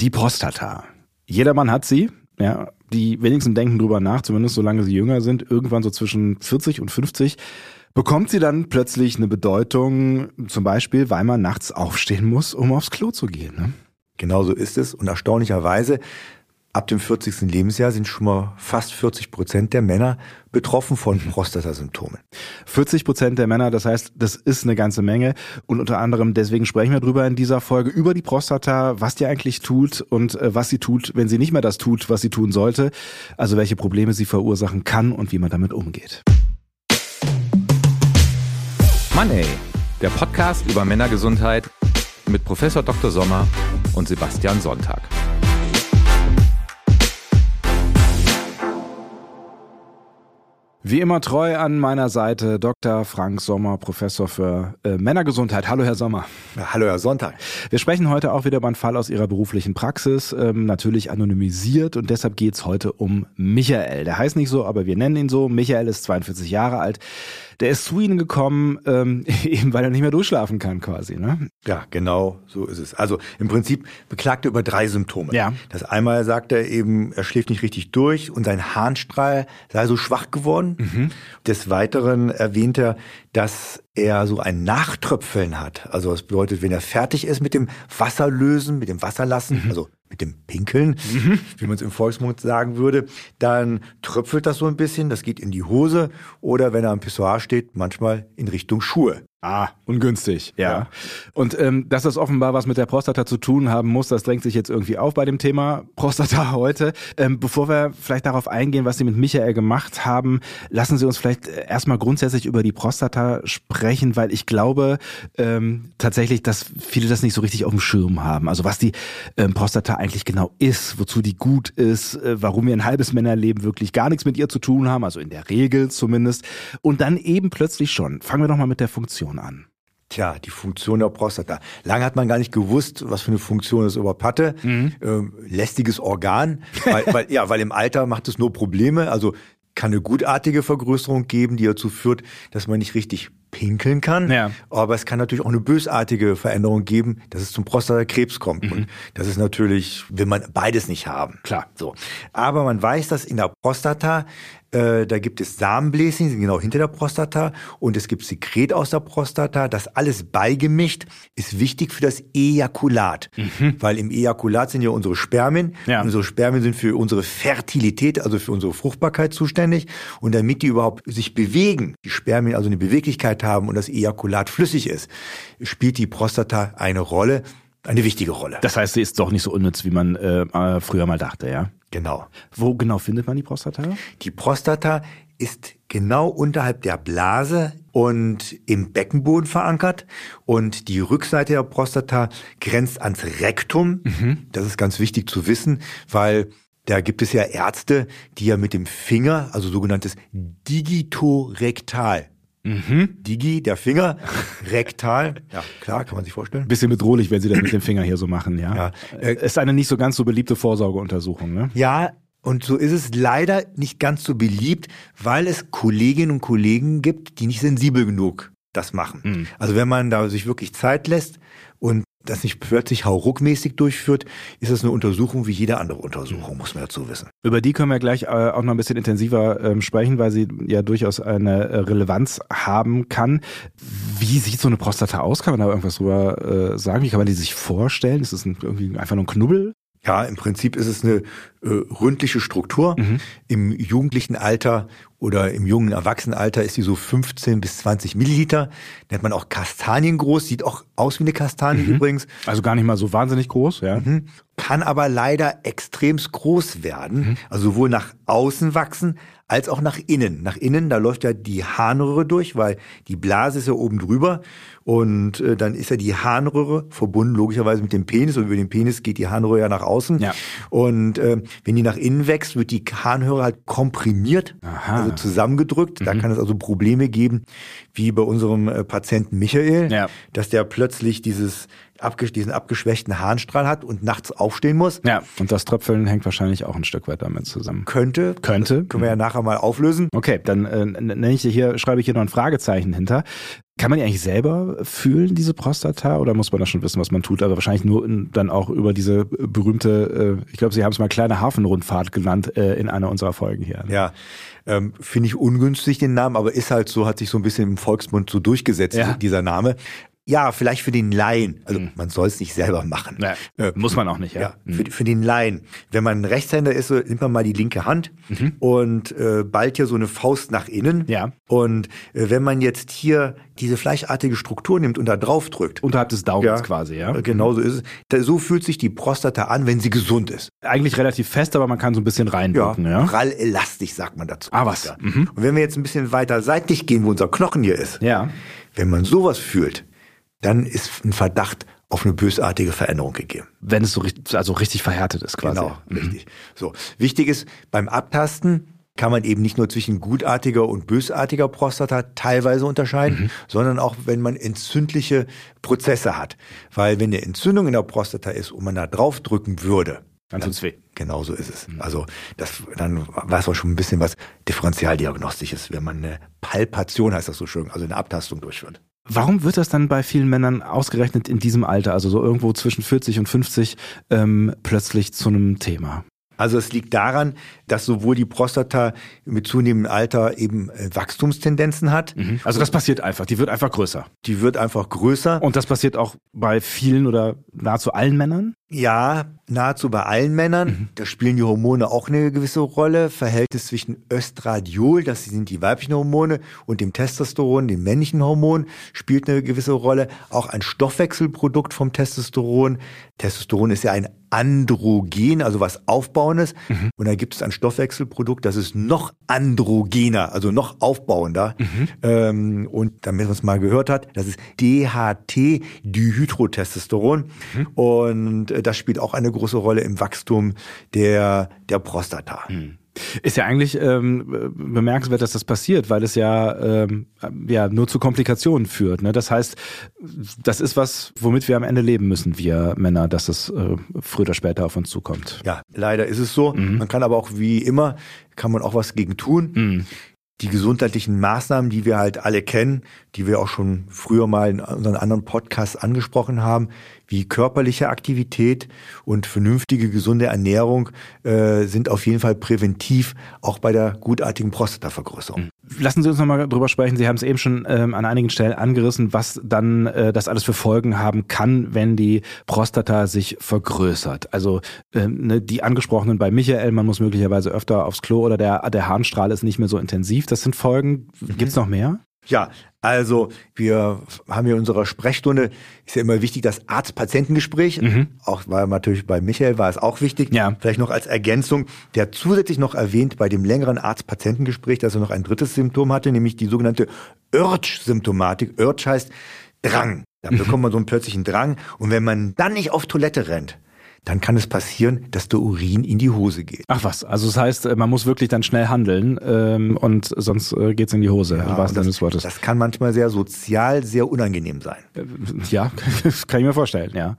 Die Prostata. Jedermann hat sie, ja. Die wenigsten denken drüber nach, zumindest solange sie jünger sind. Irgendwann so zwischen 40 und 50 bekommt sie dann plötzlich eine Bedeutung, zum Beispiel, weil man nachts aufstehen muss, um aufs Klo zu gehen. Ne? Genau so ist es. Und erstaunlicherweise Ab dem 40. Lebensjahr sind schon mal fast 40 Prozent der Männer betroffen von Prostatasymptomen. 40 Prozent der Männer, das heißt, das ist eine ganze Menge. Und unter anderem deswegen sprechen wir drüber in dieser Folge über die Prostata, was die eigentlich tut und äh, was sie tut, wenn sie nicht mehr das tut, was sie tun sollte. Also welche Probleme sie verursachen kann und wie man damit umgeht. Money, der Podcast über Männergesundheit mit Professor Dr. Sommer und Sebastian Sonntag. Wie immer treu an meiner Seite Dr. Frank Sommer, Professor für äh, Männergesundheit. Hallo, Herr Sommer. Hallo, Herr Sonntag. Wir sprechen heute auch wieder über einen Fall aus Ihrer beruflichen Praxis, ähm, natürlich anonymisiert und deshalb geht's heute um Michael. Der heißt nicht so, aber wir nennen ihn so. Michael ist 42 Jahre alt. Der ist zu Ihnen gekommen, ähm, eben weil er nicht mehr durchschlafen kann quasi. Ne? Ja, genau, so ist es. Also im Prinzip beklagt er über drei Symptome. Ja. Das einmal sagt er eben, er schläft nicht richtig durch und sein Harnstrahl sei so schwach geworden. Mhm. Des Weiteren erwähnt er, dass er so ein Nachtröpfeln hat. Also das bedeutet, wenn er fertig ist mit dem Wasserlösen, mit dem Wasserlassen, mhm. also mit dem Pinkeln, mhm. wie man es im Volksmund sagen würde, dann tröpfelt das so ein bisschen, das geht in die Hose oder wenn er am Pissoir steht, manchmal in Richtung Schuhe. Ah, ungünstig, ja. ja. Und ähm, dass das offenbar was mit der Prostata zu tun haben muss, das drängt sich jetzt irgendwie auf bei dem Thema Prostata heute. Ähm, bevor wir vielleicht darauf eingehen, was Sie mit Michael gemacht haben, lassen Sie uns vielleicht äh, erstmal grundsätzlich über die Prostata sprechen, weil ich glaube ähm, tatsächlich, dass viele das nicht so richtig auf dem Schirm haben. Also was die ähm, Prostata eigentlich genau ist, wozu die gut ist, äh, warum wir ein halbes Männerleben wirklich gar nichts mit ihr zu tun haben, also in der Regel zumindest. Und dann eben plötzlich schon. Fangen wir doch mal mit der Funktion Funktion an? Tja, die Funktion der Prostata. Lange hat man gar nicht gewusst, was für eine Funktion es überhaupt hatte. Mhm. Ähm, lästiges Organ, weil, weil, ja, weil im Alter macht es nur Probleme. Also kann eine gutartige Vergrößerung geben, die dazu führt, dass man nicht richtig pinkeln kann. Ja. Aber es kann natürlich auch eine bösartige Veränderung geben, dass es zum Prostatakrebs kommt. Mhm. Und das ist natürlich, will man beides nicht haben. Klar. So. Aber man weiß, dass in der Prostata äh, da gibt es Samenbläschen, die sind genau hinter der Prostata und es gibt Sekret aus der Prostata. Das alles beigemischt ist wichtig für das Ejakulat, mhm. weil im Ejakulat sind ja unsere Spermien. Ja. Unsere Spermien sind für unsere Fertilität, also für unsere Fruchtbarkeit zuständig. Und damit die überhaupt sich bewegen, die Spermien also eine Beweglichkeit haben und das Ejakulat flüssig ist, spielt die Prostata eine Rolle, eine wichtige Rolle. Das heißt, sie ist doch nicht so unnütz, wie man äh, äh früher mal dachte, ja? Genau. Wo genau findet man die Prostata? Die Prostata ist genau unterhalb der Blase und im Beckenboden verankert. Und die Rückseite der Prostata grenzt ans Rektum. Mhm. Das ist ganz wichtig zu wissen, weil da gibt es ja Ärzte, die ja mit dem Finger, also sogenanntes Digitorektal, Mhm. Digi, der Finger, rektal. Ja, klar, kann man sich vorstellen. Bisschen bedrohlich, wenn Sie das mit dem Finger hier so machen, ja. ja. Äh, ist eine nicht so ganz so beliebte Vorsorgeuntersuchung, ne? Ja, und so ist es leider nicht ganz so beliebt, weil es Kolleginnen und Kollegen gibt, die nicht sensibel genug das machen. Mhm. Also wenn man da sich wirklich Zeit lässt das nicht plötzlich hauruckmäßig durchführt, ist das eine Untersuchung wie jede andere Untersuchung, muss man dazu wissen. Über die können wir gleich äh, auch noch ein bisschen intensiver ähm, sprechen, weil sie ja durchaus eine äh, Relevanz haben kann. Wie sieht so eine Prostata aus? Kann man da irgendwas drüber äh, sagen? Wie kann man die sich vorstellen? Ist das ein, irgendwie einfach nur ein Knubbel? Ja, im Prinzip ist es eine äh, ründliche Struktur. Mhm. Im jugendlichen Alter oder im jungen Erwachsenenalter ist die so 15 bis 20 Milliliter. Nennt man auch Kastanien groß, sieht auch aus wie eine Kastanie mhm. übrigens. Also gar nicht mal so wahnsinnig groß, ja. Mhm. Kann aber leider extremst groß werden. Mhm. Also sowohl nach außen wachsen als auch nach innen. Nach innen, da läuft ja die Harnröhre durch, weil die Blase ist ja oben drüber und äh, dann ist ja die Harnröhre verbunden logischerweise mit dem Penis und über den Penis geht die Harnröhre ja nach außen. Ja. Und äh, wenn die nach innen wächst, wird die Harnröhre halt komprimiert, Aha. also zusammengedrückt. Mhm. Da kann es also Probleme geben, wie bei unserem äh, Patienten Michael, ja. dass der plötzlich dieses diesen abgeschwächten Harnstrahl hat und nachts aufstehen muss. Ja, und das Tröpfeln hängt wahrscheinlich auch ein Stück weit damit zusammen. Könnte. Könnte. können wir ja nachher mal auflösen. Okay, dann äh, nenne ich hier, schreibe ich hier noch ein Fragezeichen hinter. Kann man die eigentlich selber fühlen, diese Prostata, oder muss man da schon wissen, was man tut? Aber wahrscheinlich nur in, dann auch über diese berühmte, äh, ich glaube, Sie haben es mal kleine Hafenrundfahrt genannt äh, in einer unserer Folgen hier. Ja, ähm, finde ich ungünstig den Namen, aber ist halt so, hat sich so ein bisschen im Volksmund so durchgesetzt, Ja. dieser Name. Ja, vielleicht für den Laien. Also Mhm. man soll es nicht selber machen. Ja, Äh, muss man auch nicht, ja. Mhm. Ja, für, für den Laien. Wenn man Rechtshänder ist, so nimmt man mal die linke Hand und äh, ballt hier so eine Faust nach innen. Mhm. Ja. Und äh, wenn man jetzt hier diese fleischartige Struktur nimmt und da drauf drückt, Unterhalb des Daumens quasi, ja. äh, Genau so ist es. Da, so fühlt sich die Prostata an, wenn sie gesund ist. Eigentlich relativ fest, aber man kann so ein bisschen reinwirken, ja. prall elastisch sagt man dazu. Ah, was? Ja. Mhm. Und wenn wir jetzt ein bisschen weiter seitlich gehen, wo unser Knochen hier ist, Ja. wenn man sowas fühlt, dann ist ein Verdacht auf eine bösartige Veränderung gegeben. Wenn es so richtig, also richtig verhärtet ist quasi. Genau, richtig. So. Wichtig ist, beim Abtasten kann man eben nicht nur zwischen gutartiger und bösartiger Prostata teilweise unterscheiden, sondern auch, wenn man entzündliche Prozesse hat. Weil wenn eine Entzündung in der Prostata ist und man da drauf drücken würde, Dann tut's weh. Genau so ist es. Also das, dann weiß man schon ein bisschen was Differentialdiagnostisches, wenn man eine Palpation, heißt das so schön, also eine Abtastung durchführt. Warum wird das dann bei vielen Männern ausgerechnet in diesem Alter, also so irgendwo zwischen 40 und 50, ähm, plötzlich zu einem Thema? Also es liegt daran, dass sowohl die Prostata mit zunehmendem Alter eben äh, Wachstumstendenzen hat. Also das passiert einfach, die wird einfach größer. Die wird einfach größer. Und das passiert auch bei vielen oder nahezu allen Männern? Ja, nahezu bei allen Männern. Da spielen die Hormone auch eine gewisse Rolle. Verhältnis zwischen Östradiol, das sind die weiblichen Hormone, und dem Testosteron, dem männlichen Hormon, spielt eine gewisse Rolle. Auch ein Stoffwechselprodukt vom Testosteron. Testosteron ist ja ein Androgen, also was Aufbauendes. Und da gibt es ein Stoffwechselprodukt, das ist noch androgener, also noch aufbauender. Ähm, und damit man es mal gehört hat, das ist DHT, Dihydrotestosteron. Und äh, das spielt auch eine große Rolle im Wachstum der, der Prostata. Ist ja eigentlich ähm, bemerkenswert, dass das passiert, weil es ja, ähm, ja nur zu Komplikationen führt. Ne? Das heißt, das ist was, womit wir am Ende leben müssen, wir Männer, dass es äh, früher oder später auf uns zukommt. Ja, leider ist es so. Man kann aber auch wie immer, kann man auch was gegen tun. Die gesundheitlichen Maßnahmen, die wir halt alle kennen, die wir auch schon früher mal in unseren anderen Podcasts angesprochen haben, wie körperliche Aktivität und vernünftige, gesunde Ernährung, äh, sind auf jeden Fall präventiv, auch bei der gutartigen Prostatavergrößerung. Lassen Sie uns nochmal drüber sprechen. Sie haben es eben schon ähm, an einigen Stellen angerissen, was dann äh, das alles für Folgen haben kann, wenn die Prostata sich vergrößert. Also ähm, ne, die angesprochenen bei Michael, man muss möglicherweise öfter aufs Klo oder der, der Harnstrahl ist nicht mehr so intensiv. Das sind Folgen. Gibt's noch mehr? Ja, also wir haben hier in unserer Sprechstunde, ist ja immer wichtig, das Arzt-Patientengespräch. Auch war natürlich bei Michael war es auch wichtig. Ja. Vielleicht noch als Ergänzung, der zusätzlich noch erwähnt bei dem längeren Arzt-Patientengespräch, dass er noch ein drittes Symptom hatte, nämlich die sogenannte Urge-Symptomatik. Urge heißt Drang. Da bekommt man so einen plötzlichen Drang. Und wenn man dann nicht auf Toilette rennt, dann kann es passieren, dass der Urin in die Hose geht. Ach was, also das heißt, äh, man muss wirklich dann schnell handeln ähm, und sonst äh, geht's in die Hose, im Ja, wahrsten und Sinne des Wortes. das kann manchmal sehr sozial, sehr unangenehm sein. ja, kann ich mir vorstellen, ja.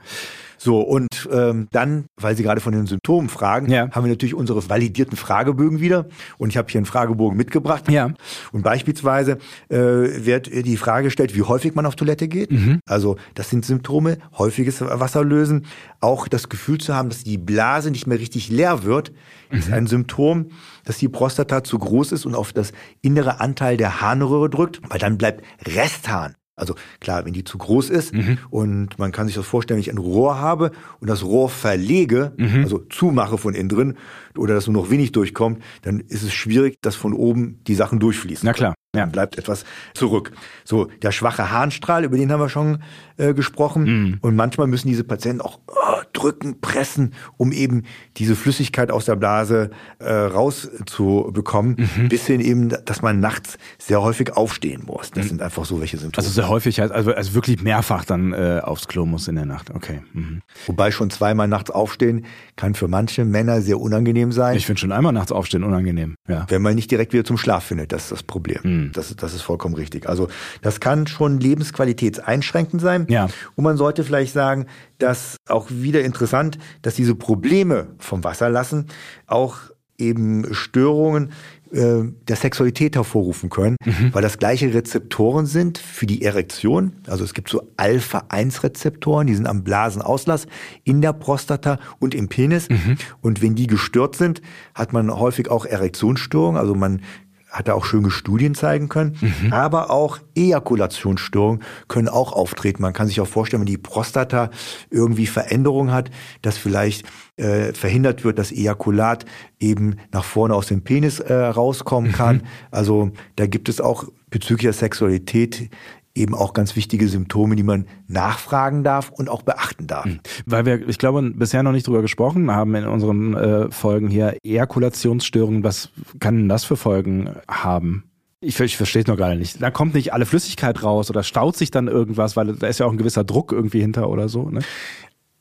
So, und ähm, dann, weil Sie gerade von den Symptomen fragen, Ja. haben wir natürlich unsere validierten Fragebögen wieder. Und ich habe hier einen Fragebogen mitgebracht. Ja. Und beispielsweise äh, wird die Frage gestellt, wie häufig man auf Toilette geht. Mhm. Also das sind Symptome, häufiges Wasserlösen. Auch das Gefühl zu haben, dass die Blase nicht mehr richtig leer wird, ist Mhm. ein Symptom, dass die Prostata zu groß ist und auf das innere Anteil der Harnröhre drückt, weil dann bleibt Resthahn. Also klar, wenn die zu groß ist Mhm. und man kann sich das vorstellen, wenn ich ein Rohr habe und das Rohr verlege, Mhm. also zumache von innen drin oder dass nur noch wenig durchkommt, dann ist es schwierig, dass von oben die Sachen durchfließen. Na klar, ja. Bleibt etwas zurück. So, der schwache Harnstrahl, über den haben wir schon äh, gesprochen. Mhm. Und manchmal müssen diese Patienten auch oh, drücken, pressen, um eben diese Flüssigkeit aus der Blase äh, rauszubekommen, Mhm. bis hin eben, dass man nachts sehr häufig aufstehen muss. Das sind einfach so welche Symptome. Also sehr häufig, also, also wirklich mehrfach dann äh, aufs Klo muss in der Nacht. Okay. Mhm. Wobei schon zweimal nachts aufstehen kann für manche Männer sehr unangenehm sein. Ich finde schon einmal nachts aufstehen unangenehm. Ja. wenn man nicht direkt wieder zum Schlaf findet, das ist das Problem. Mhm. Das, das ist vollkommen richtig. Also das kann schon lebensqualitätseinschränkend sein. Ja. Und man sollte vielleicht sagen, dass auch wieder interessant, dass diese Probleme vom Wasserlassen auch eben Störungen äh, der Sexualität hervorrufen können, mhm. weil das gleiche Rezeptoren sind für die Erektion. Also es gibt so Alpha-1-Rezeptoren, die sind am Blasenauslass in der Prostata und im Penis. Mhm. Und wenn die gestört sind, hat man häufig auch Erektionsstörungen. Also man hat er auch schöne Studien zeigen können. Mhm. Aber auch Ejakulationsstörungen können auch auftreten. Man kann sich auch vorstellen, wenn die Prostata irgendwie Veränderungen hat, dass vielleicht äh, verhindert wird, dass Ejakulat eben nach vorne aus dem Penis äh, rauskommen kann. Mhm. Also da gibt es auch bezüglich der Sexualität eben auch ganz wichtige Symptome, die man nachfragen darf und auch beachten darf. Hm. Weil wir, ich glaube, bisher noch nicht drüber gesprochen haben in unseren äh, Folgen hier, Ejakulationsstörungen, was kann denn das für Folgen haben? Ich, ich verstehe es noch gar nicht. Da kommt nicht alle Flüssigkeit raus oder staut sich dann irgendwas, weil da ist ja auch ein gewisser Druck irgendwie hinter oder so. Ne?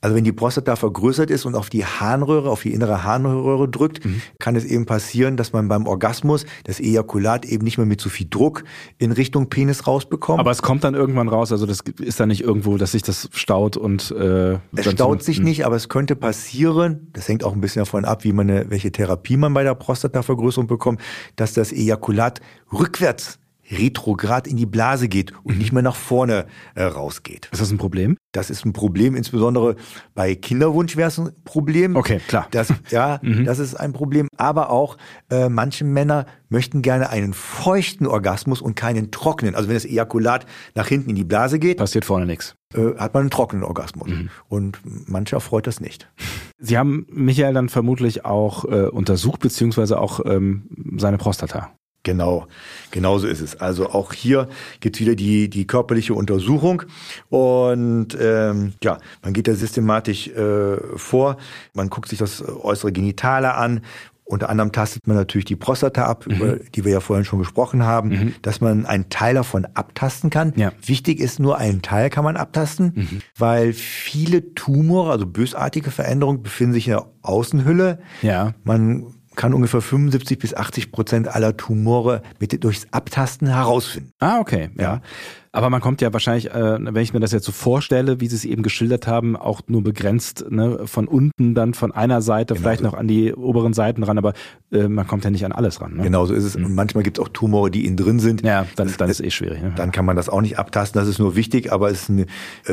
Also wenn die Prostata vergrößert ist und auf die Harnröhre, auf die innere Harnröhre drückt, mhm. kann es eben passieren, dass man beim Orgasmus das Ejakulat eben nicht mehr mit so viel Druck in Richtung Penis rausbekommt. Aber es kommt dann irgendwann raus, also das ist dann nicht irgendwo, dass sich das staut und äh, es staut sich nicht, aber es könnte passieren. Das hängt auch ein bisschen davon ab, wie man eine, welche Therapie man bei der Prostatavergrößerung bekommt, dass das Ejakulat rückwärts retrograd in die Blase geht und nicht mehr nach vorne äh, rausgeht. Ist das ein Problem? Das ist ein Problem, insbesondere bei Kinderwunsch wäre es ein Problem. Okay, klar. Das, ja, mhm. das ist ein Problem. Aber auch äh, manche Männer möchten gerne einen feuchten Orgasmus und keinen trockenen. Also wenn das Ejakulat nach hinten in die Blase geht, passiert vorne nichts. Äh, hat man einen trockenen Orgasmus. Mhm. Und mancher freut das nicht. Sie haben Michael dann vermutlich auch äh, untersucht, beziehungsweise auch ähm, seine Prostata. Genau, genau so ist es. Also auch hier gibt's wieder die, die körperliche Untersuchung und ähm, ja, man geht da systematisch äh, vor, man guckt sich das äußere Genitale an, unter anderem tastet man natürlich die Prostata ab, mhm. über die wir ja vorhin schon gesprochen haben, mhm. dass man einen Teil davon abtasten kann. Ja. Wichtig ist nur, einen Teil kann man abtasten, mhm. weil viele Tumore, also bösartige Veränderungen, befinden sich in der Außenhülle. Ja. Man kann ungefähr 75 bis 80 Prozent aller Tumore mit durchs Abtasten herausfinden. Ah, okay, ja. Aber man kommt ja wahrscheinlich, äh, wenn ich mir das jetzt so vorstelle, wie Sie es eben geschildert haben, auch nur begrenzt ne, von unten dann von einer Seite, genau vielleicht so. noch an die oberen Seiten ran, aber äh, man kommt ja nicht an alles ran. Ne? Genau so ist es. Mhm. Und manchmal gibt es auch Tumore, die innen drin sind. Ja, dann, das, dann ist es eh schwierig. Ne? Dann kann man das auch nicht abtasten. Das ist nur wichtig, aber es ist eine äh,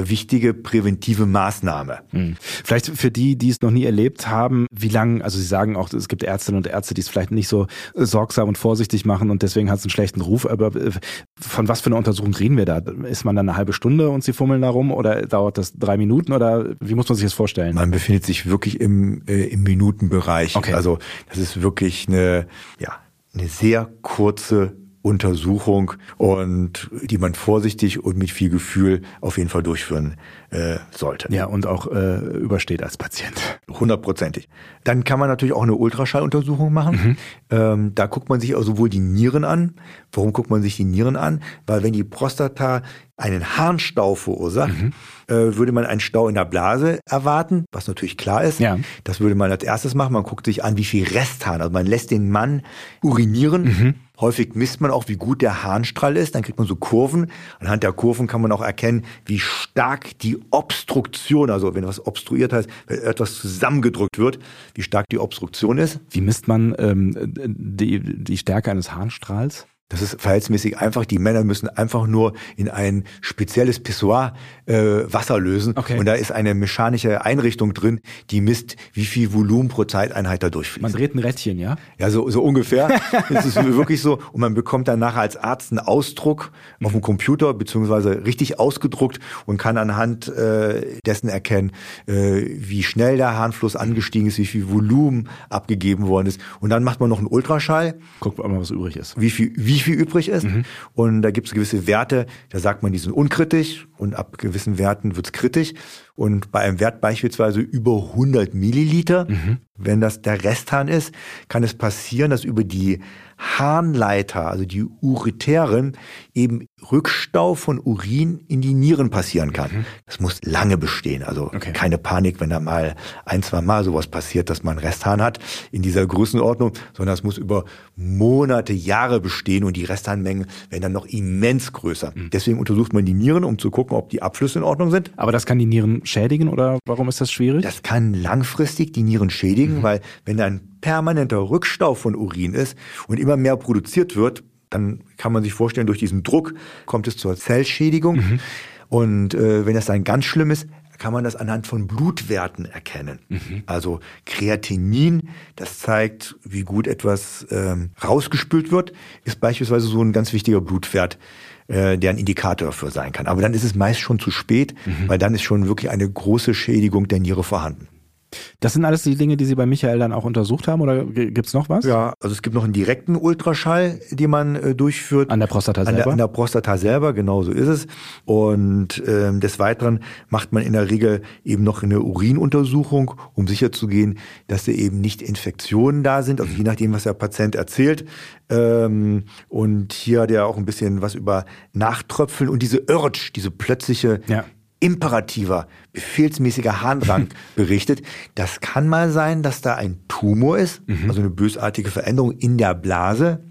wichtige präventive Maßnahme. Mhm. Vielleicht für die, die es noch nie erlebt haben, wie lange, also Sie sagen auch, es gibt Ärztinnen und Ärzte, die es vielleicht nicht so sorgsam und vorsichtig machen und deswegen hat es einen schlechten Ruf, aber äh, von was für einer Untersuchung reden wir da? Ist man dann eine halbe Stunde und sie fummeln da rum oder dauert das drei Minuten oder wie muss man sich das vorstellen? Man befindet sich wirklich im, äh, im Minutenbereich. Okay. Also das ist wirklich eine, ja, eine sehr kurze Untersuchung und die man vorsichtig und mit viel Gefühl auf jeden Fall durchführen äh, sollte. Ja, und auch äh, übersteht als Patient. Hundertprozentig. Dann kann man natürlich auch eine Ultraschalluntersuchung machen. Mhm. Ähm, da guckt man sich auch sowohl die Nieren an. Warum guckt man sich die Nieren an? Weil wenn die Prostata einen Harnstau verursacht, mhm. Äh, würde man einen Stau in der Blase erwarten, was natürlich klar ist. Ja. Das würde man als erstes machen. Man guckt sich an, wie viel Resthahn. Also man lässt den Mann urinieren. Mhm. Häufig misst man auch, wie gut der Harnstrahl ist. Dann kriegt man so Kurven. Anhand der Kurven kann man auch erkennen, wie stark die Obstruktion, also wenn was obstruiert heißt, wenn etwas zusammengedrückt wird, wie stark die Obstruktion ist. Wie misst man ähm, die, die Stärke eines Harnstrahls? Das ist verhältnismäßig einfach. Die Männer müssen einfach nur in ein spezielles Pissoir äh, Wasser lösen. Okay. Und da ist eine mechanische Einrichtung drin, die misst, wie viel Volumen pro Zeiteinheit da durchfließt. Man dreht ein Rädchen, ja? Ja, so, so ungefähr. Es ist wirklich so. Und man bekommt dann nachher als Arzt einen Ausdruck auf dem Computer, beziehungsweise richtig ausgedruckt und kann anhand äh, dessen erkennen, äh, wie schnell der Harnfluss angestiegen ist, wie viel Volumen abgegeben worden ist. Und dann macht man noch einen Ultraschall. Guckt mal, was übrig ist. Wie viel, wie wie viel übrig ist. Mhm. Und da gibt es gewisse Werte, da sagt man, die sind unkritisch und ab gewissen Werten wird's kritisch. Und bei einem Wert beispielsweise über 100 Milliliter, mhm. wenn das der Resthahn ist, kann es passieren, dass über die Harnleiter, also die Uretären, eben Rückstau von Urin in die Nieren passieren kann. Mhm. Das muss lange bestehen. Also okay. keine Panik, wenn da mal ein, zwei Mal sowas passiert, dass man Resthahn hat in dieser Größenordnung, sondern es muss über Monate, Jahre bestehen und die Restharnmengen werden dann noch immens größer. Mhm. Deswegen untersucht man die Nieren, um zu gucken, ob die Abflüsse in Ordnung sind. Aber das kann die Nieren schädigen oder warum ist das schwierig? Das kann langfristig die Nieren schädigen. mhm. weil wenn da ein permanenter Rückstau von Urin ist und immer mehr produziert wird, dann kann man sich vorstellen, durch diesen Druck kommt es zur Zellschädigung. Mhm. Und äh, wenn das dann ganz schlimm ist, kann man das anhand von Blutwerten erkennen. Mhm. Also Kreatinin, das zeigt, wie gut etwas ähm, rausgespült wird, ist beispielsweise so ein ganz wichtiger Blutwert, äh, der ein Indikator dafür sein kann. Aber dann ist es meist schon zu spät, mhm. weil dann ist schon wirklich eine große Schädigung der Niere vorhanden. Das sind alles die Dinge, die Sie bei Michael dann auch untersucht haben oder gibt es noch was? Ja, also es gibt noch einen direkten Ultraschall, den man äh, durchführt. An der Prostata selber? An der, an der Prostata selber, genau so ist es. Und ähm, des Weiteren macht man in der Regel eben noch eine Urinuntersuchung, um sicherzugehen, dass da eben nicht Infektionen da sind, also je nachdem, was der Patient erzählt. Ähm, und hier hat er auch ein bisschen was über Nachtröpfeln und diese Urge, diese plötzliche ja imperativer, befehlsmäßiger Harndrang berichtet. Das kann mal sein, dass da ein Tumor ist, mhm. also eine bösartige Veränderung in der Blase.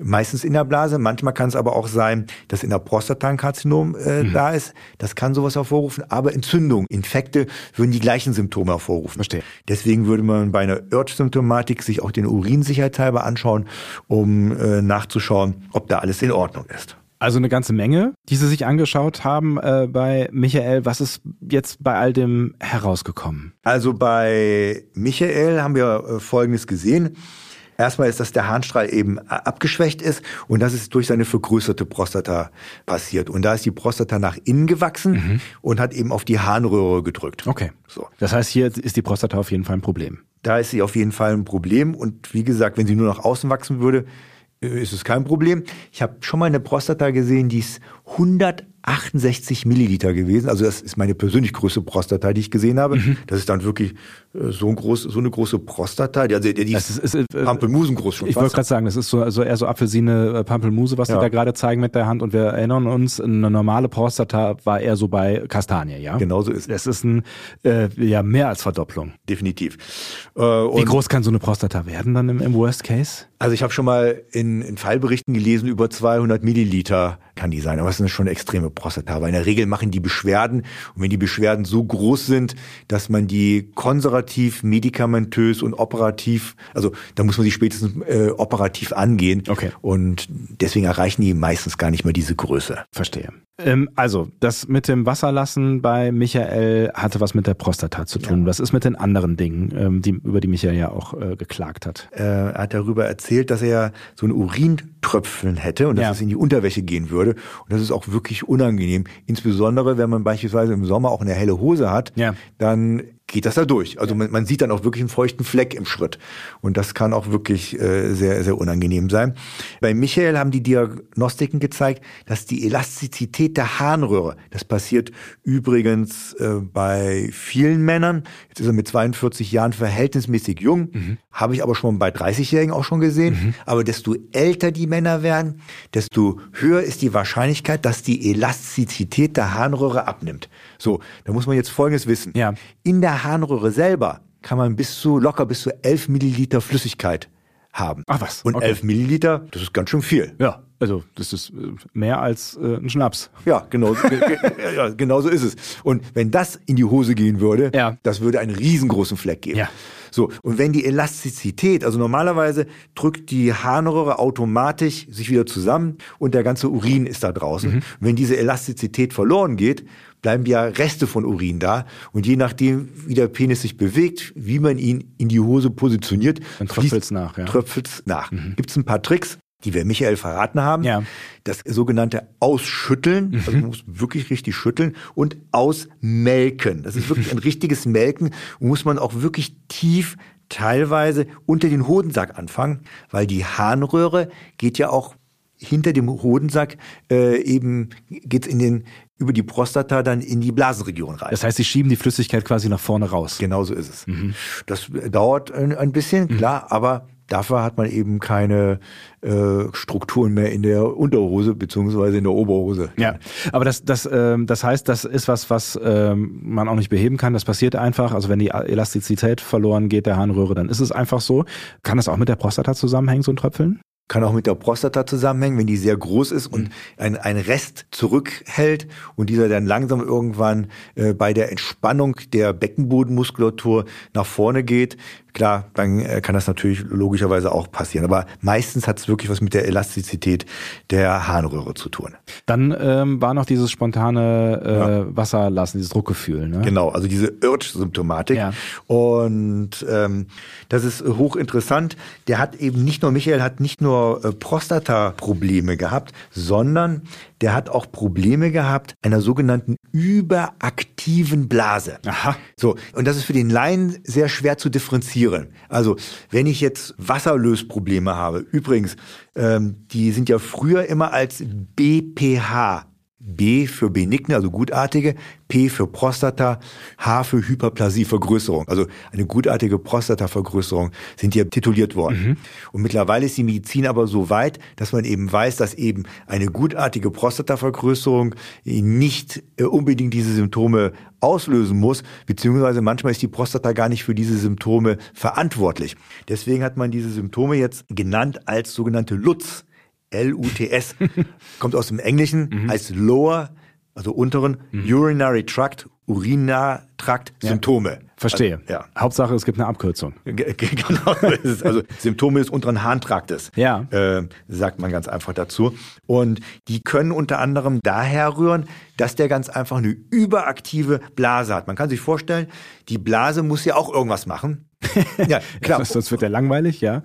Meistens in der Blase, manchmal kann es aber auch sein, dass in der Prostata ein Karzinom äh, mhm. da ist. Das kann sowas hervorrufen, aber Entzündung, Infekte würden die gleichen Symptome hervorrufen. Verstehe. Deswegen würde man bei einer Urge-Symptomatik sich auch den Urin sicherheitshalber anschauen, um äh, nachzuschauen, ob da alles in Ordnung ist. Also eine ganze Menge, die Sie sich angeschaut haben äh, bei Michael. Was ist jetzt bei all dem herausgekommen? Also bei Michael haben wir äh, Folgendes gesehen. Erstmal ist, dass der Harnstrahl eben abgeschwächt ist und das ist durch seine vergrößerte Prostata passiert. Und da ist die Prostata nach innen gewachsen mhm. und hat eben auf die Harnröhre gedrückt. Okay. So. Das heißt, hier ist die Prostata auf jeden Fall ein Problem. Da ist sie auf jeden Fall ein Problem. Und wie gesagt, wenn sie nur nach außen wachsen würde, äh, ist es kein Problem. Ich habe schon mal eine Prostata gesehen, die ist 168 Milliliter gewesen. Also das ist meine persönlich größte Prostata, die ich gesehen habe. Mhm. Das ist dann wirklich äh, so, ein groß, so eine große Prostata. Die, also die das ist, ist, äh, Pampelmusen groß schon. Ich wollte gerade sagen, das ist so also eher so Apfelsine, Pampelmuse, was ja. Sie da gerade zeigen mit der Hand. Und wir erinnern uns, eine normale Prostata war eher so bei Kastanie, ja? Genau so ist es. Es ist ein, äh, ja, mehr als Verdopplung. Definitiv. Äh, Wie groß kann so eine Prostata werden dann im, im Worst Case? Also ich habe schon mal in, in Fallberichten gelesen, über 200 Milliliter kann die sein, aber es ist schon eine extreme Prostata, weil in der Regel machen die Beschwerden und wenn die Beschwerden so groß sind, dass man die konservativ, medikamentös und operativ, also da muss man sie spätestens äh, operativ angehen okay. und deswegen erreichen die meistens gar nicht mehr diese Größe. Verstehe. Ähm, also, das mit dem Wasserlassen bei Michael hatte was mit der Prostata zu tun. Ja. Was ist mit den anderen Dingen, ähm, die, über die Michael ja auch äh, geklagt hat? Äh, er hat darüber erzählt, dass er so ein Urintröpfeln hätte und dass ja. es in die Unterwäsche gehen würde. Und das ist auch wirklich unangenehm. Insbesondere, wenn man beispielsweise im Sommer auch eine helle Hose hat, ja. dann geht das da durch. Also man, man sieht dann auch wirklich einen feuchten Fleck im Schritt. Und das kann auch wirklich äh, sehr, sehr unangenehm sein. Bei Michael haben die Diagnostiken gezeigt, dass die Elastizität der Harnröhre, das passiert übrigens äh, bei vielen Männern, jetzt ist er mit 42 Jahren verhältnismäßig jung, mhm. habe ich aber schon bei 30-Jährigen auch schon gesehen, mhm. aber desto älter die Männer werden, desto höher ist die Wahrscheinlichkeit, dass die Elastizität der Harnröhre abnimmt. So, da muss man jetzt Folgendes wissen. Ja. In der Harnröhre selber kann man bis zu locker bis zu 11 Milliliter Flüssigkeit haben. Ach was. Und okay. 11 Milliliter, das ist ganz schön viel. Ja, also das ist äh, mehr als äh, ein Schnaps. Ja, genau, ja, genau so ist es. Und wenn das in die Hose gehen würde, ja. das würde einen riesengroßen Fleck geben. Ja. So, und wenn die Elastizität, also normalerweise drückt die Harnröhre automatisch sich wieder zusammen und der ganze Urin ist da draußen. Mhm. wenn diese Elastizität verloren geht, bleiben ja Reste von Urin da. Und je nachdem, wie der Penis sich bewegt, wie man ihn in die Hose positioniert, dann tröpfelt's nach. Ja. Tröpfelt's nach. Mhm. Gibt es ein paar Tricks, die wir Michael verraten haben. Ja. Das sogenannte Ausschütteln, mhm. also man muss wirklich richtig schütteln und ausmelken. Das ist wirklich ein richtiges Melken und muss man auch wirklich tief teilweise unter den Hodensack anfangen, weil die Harnröhre geht ja auch hinter dem Hodensack äh, eben geht's in den über die Prostata dann in die Blasenregion rein. Das heißt, sie schieben die Flüssigkeit quasi nach vorne raus. Genau so ist es. Mhm. Das dauert ein, ein bisschen, mhm. klar, aber dafür hat man eben keine äh, Strukturen mehr in der Unterhose beziehungsweise in der Oberhose. Ja, aber das, das, ähm, das heißt, das ist was, was ähm, man auch nicht beheben kann. Das passiert einfach. Also wenn die Elastizität verloren geht der Harnröhre, dann ist es einfach so. Kann das auch mit der Prostata zusammenhängen, so ein Tröpfeln? Kann auch mit der Prostata zusammenhängen, wenn die sehr groß ist und mhm. ein, ein Rest zurückhält und dieser dann langsam irgendwann äh, bei der Entspannung der Beckenbodenmuskulatur nach vorne geht, klar, dann äh, kann das natürlich logischerweise auch passieren. Aber meistens hat es wirklich was mit der Elastizität der Harnröhre zu tun. Dann ähm, war noch dieses spontane äh, ja. Wasserlassen, dieses Druckgefühl. Ne? Genau, also diese Urge-Symptomatik. Ja. Und ähm, das ist hochinteressant. Der hat eben nicht nur, Michael hat nicht nur äh, Prostata-Probleme gehabt, sondern der hat auch Probleme gehabt einer sogenannten überaktiven Blase. Aha. So, und das ist für den Laien sehr schwer zu differenzieren. Also, wenn ich jetzt Wasserlösprobleme habe, übrigens, ähm, die sind ja früher immer als BPH B für benigne, also gutartige, P für Prostata, H für Hyperplasievergrößerung, also eine gutartige Prostatavergrößerung sind hier tituliert worden. Mhm. Und mittlerweile ist die Medizin aber so weit, dass man eben weiß, dass eben eine gutartige Prostatavergrößerung nicht äh, unbedingt diese Symptome auslösen muss, beziehungsweise manchmal ist die Prostata gar nicht für diese Symptome verantwortlich. Deswegen hat man diese Symptome jetzt genannt als sogenannte LUTS. L-U-T-S, kommt aus dem Englischen, mhm. heißt Lower, also unteren, mhm. Urinary Tract, Urinartrakt, ja. Symptome. Verstehe. Also, ja. Hauptsache, es gibt eine Abkürzung. genau, also Symptome des unteren Harntraktes, ja. Äh, sagt man ganz einfach dazu. Und die können unter anderem daher rühren, dass der ganz einfach eine überaktive Blase hat. Man kann sich vorstellen, die Blase muss ja auch irgendwas machen. Ja, klar. Sonst wird er langweilig, ja.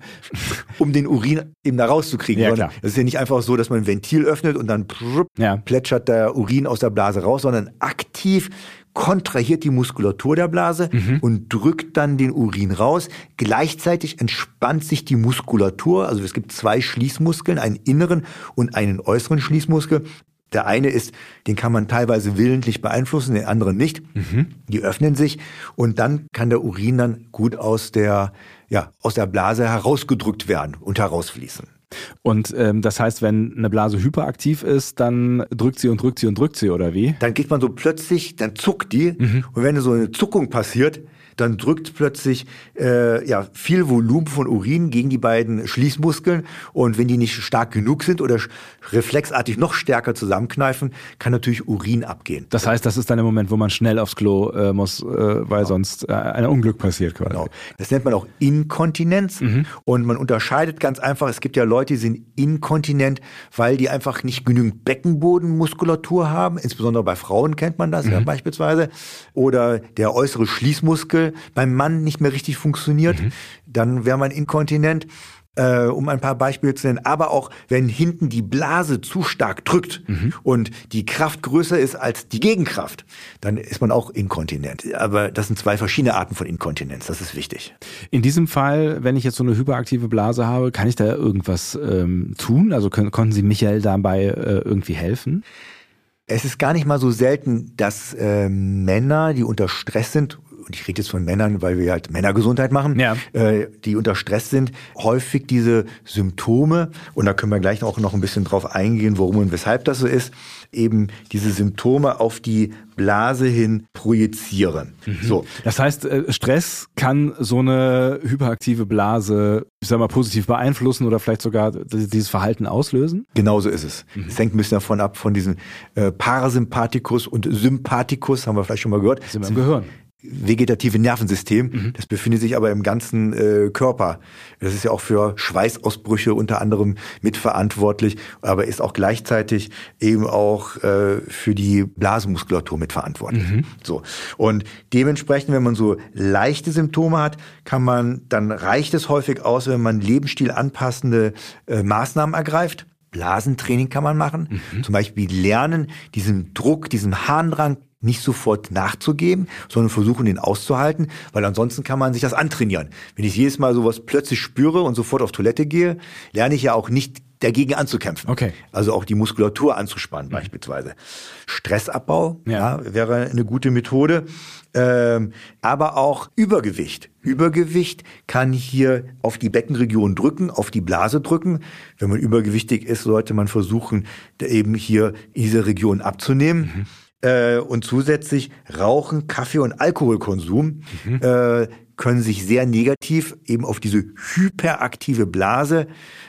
Um den Urin eben da rauszukriegen. Ja, klar. Das ist ja nicht einfach so, dass man ein Ventil öffnet und dann ja. plätschert der Urin aus der Blase raus, sondern aktiv kontrahiert die Muskulatur der Blase mhm. und drückt dann den Urin raus. Gleichzeitig entspannt sich die Muskulatur. Also es gibt zwei Schließmuskeln, einen inneren und einen äußeren Schließmuskel. Der eine ist, den kann man teilweise willentlich beeinflussen, den anderen nicht. Mhm. Die öffnen sich und dann kann der Urin dann gut aus der, ja, aus der Blase herausgedrückt werden und herausfließen. Und ähm, das heißt, wenn eine Blase hyperaktiv ist, dann drückt sie und drückt sie und drückt sie, oder wie? Dann geht man so plötzlich, dann zuckt die. Mhm. Und wenn so eine Zuckung passiert, dann drückt plötzlich äh, ja viel Volumen von Urin gegen die beiden Schließmuskeln und wenn die nicht stark genug sind oder reflexartig noch stärker zusammenkneifen, kann natürlich Urin abgehen. Das heißt, das ist dann der Moment, wo man schnell aufs Klo äh, muss, äh, weil genau. sonst äh, ein Unglück passiert quasi. Genau. Das nennt man auch Inkontinenz mhm. und man unterscheidet ganz einfach, es gibt ja Leute, die sind inkontinent, weil die einfach nicht genügend Beckenbodenmuskulatur haben, insbesondere bei Frauen kennt man das mhm. ja beispielsweise, oder der äußere Schließmuskel beim Mann nicht mehr richtig funktioniert, mhm. dann wäre man inkontinent. Äh, um ein paar Beispiele zu nennen, aber auch wenn hinten die Blase zu stark drückt mhm. und die Kraft größer ist als die Gegenkraft, dann ist man auch inkontinent. Aber das sind zwei verschiedene Arten von Inkontinenz, das ist wichtig. In diesem Fall, wenn ich jetzt so eine hyperaktive Blase habe, kann ich da irgendwas ähm, tun? Also können, konnten Sie Michael dabei äh, irgendwie helfen? Es ist gar nicht mal so selten, dass äh, Männer, die unter Stress sind, und ich rede jetzt von Männern, weil wir halt Männergesundheit machen, ja. äh, die unter Stress sind, häufig diese Symptome, und da können wir gleich auch noch ein bisschen drauf eingehen, warum und weshalb das so ist, eben diese Symptome auf die Blase hin projizieren. Mhm. So. Das heißt, äh, Stress kann so eine hyperaktive Blase, ich sag mal, positiv beeinflussen oder vielleicht sogar dieses Verhalten auslösen? Genauso ist es. Mhm. Es hängt ein bisschen davon ab, von diesem äh, Parasympathikus und Sympathikus, haben wir vielleicht schon mal gehört. Das sind wir im Gehirn vegetative Nervensystem. Mhm. Das befindet sich aber im ganzen äh, Körper. Das ist ja auch für Schweißausbrüche unter anderem mitverantwortlich, aber ist auch gleichzeitig eben auch äh, für die Blasenmuskulatur mitverantwortlich. Mhm. So. Und dementsprechend, wenn man so leichte Symptome hat, kann man, dann reicht es häufig aus, wenn man Lebensstil anpassende äh, Maßnahmen ergreift. Blasentraining kann man machen. Mhm. Zum Beispiel lernen, diesen Druck, diesen Harndrang nicht sofort nachzugeben, sondern versuchen, den auszuhalten, weil ansonsten kann man sich das antrainieren. Wenn ich jedes Mal sowas plötzlich spüre und sofort auf Toilette gehe, lerne ich ja auch nicht dagegen anzukämpfen. Okay. Also auch die Muskulatur anzuspannen mhm. beispielsweise. Stressabbau ja. ja. wäre eine gute Methode. Ähm, aber auch Übergewicht. Übergewicht kann hier auf die Beckenregion drücken, auf die Blase drücken. Wenn man übergewichtig ist, sollte man versuchen, eben hier diese Region abzunehmen. Mhm. Äh, und zusätzlich Rauchen, Kaffee und Alkoholkonsum mhm. äh, können sich sehr negativ eben auf diese hyperaktive Blase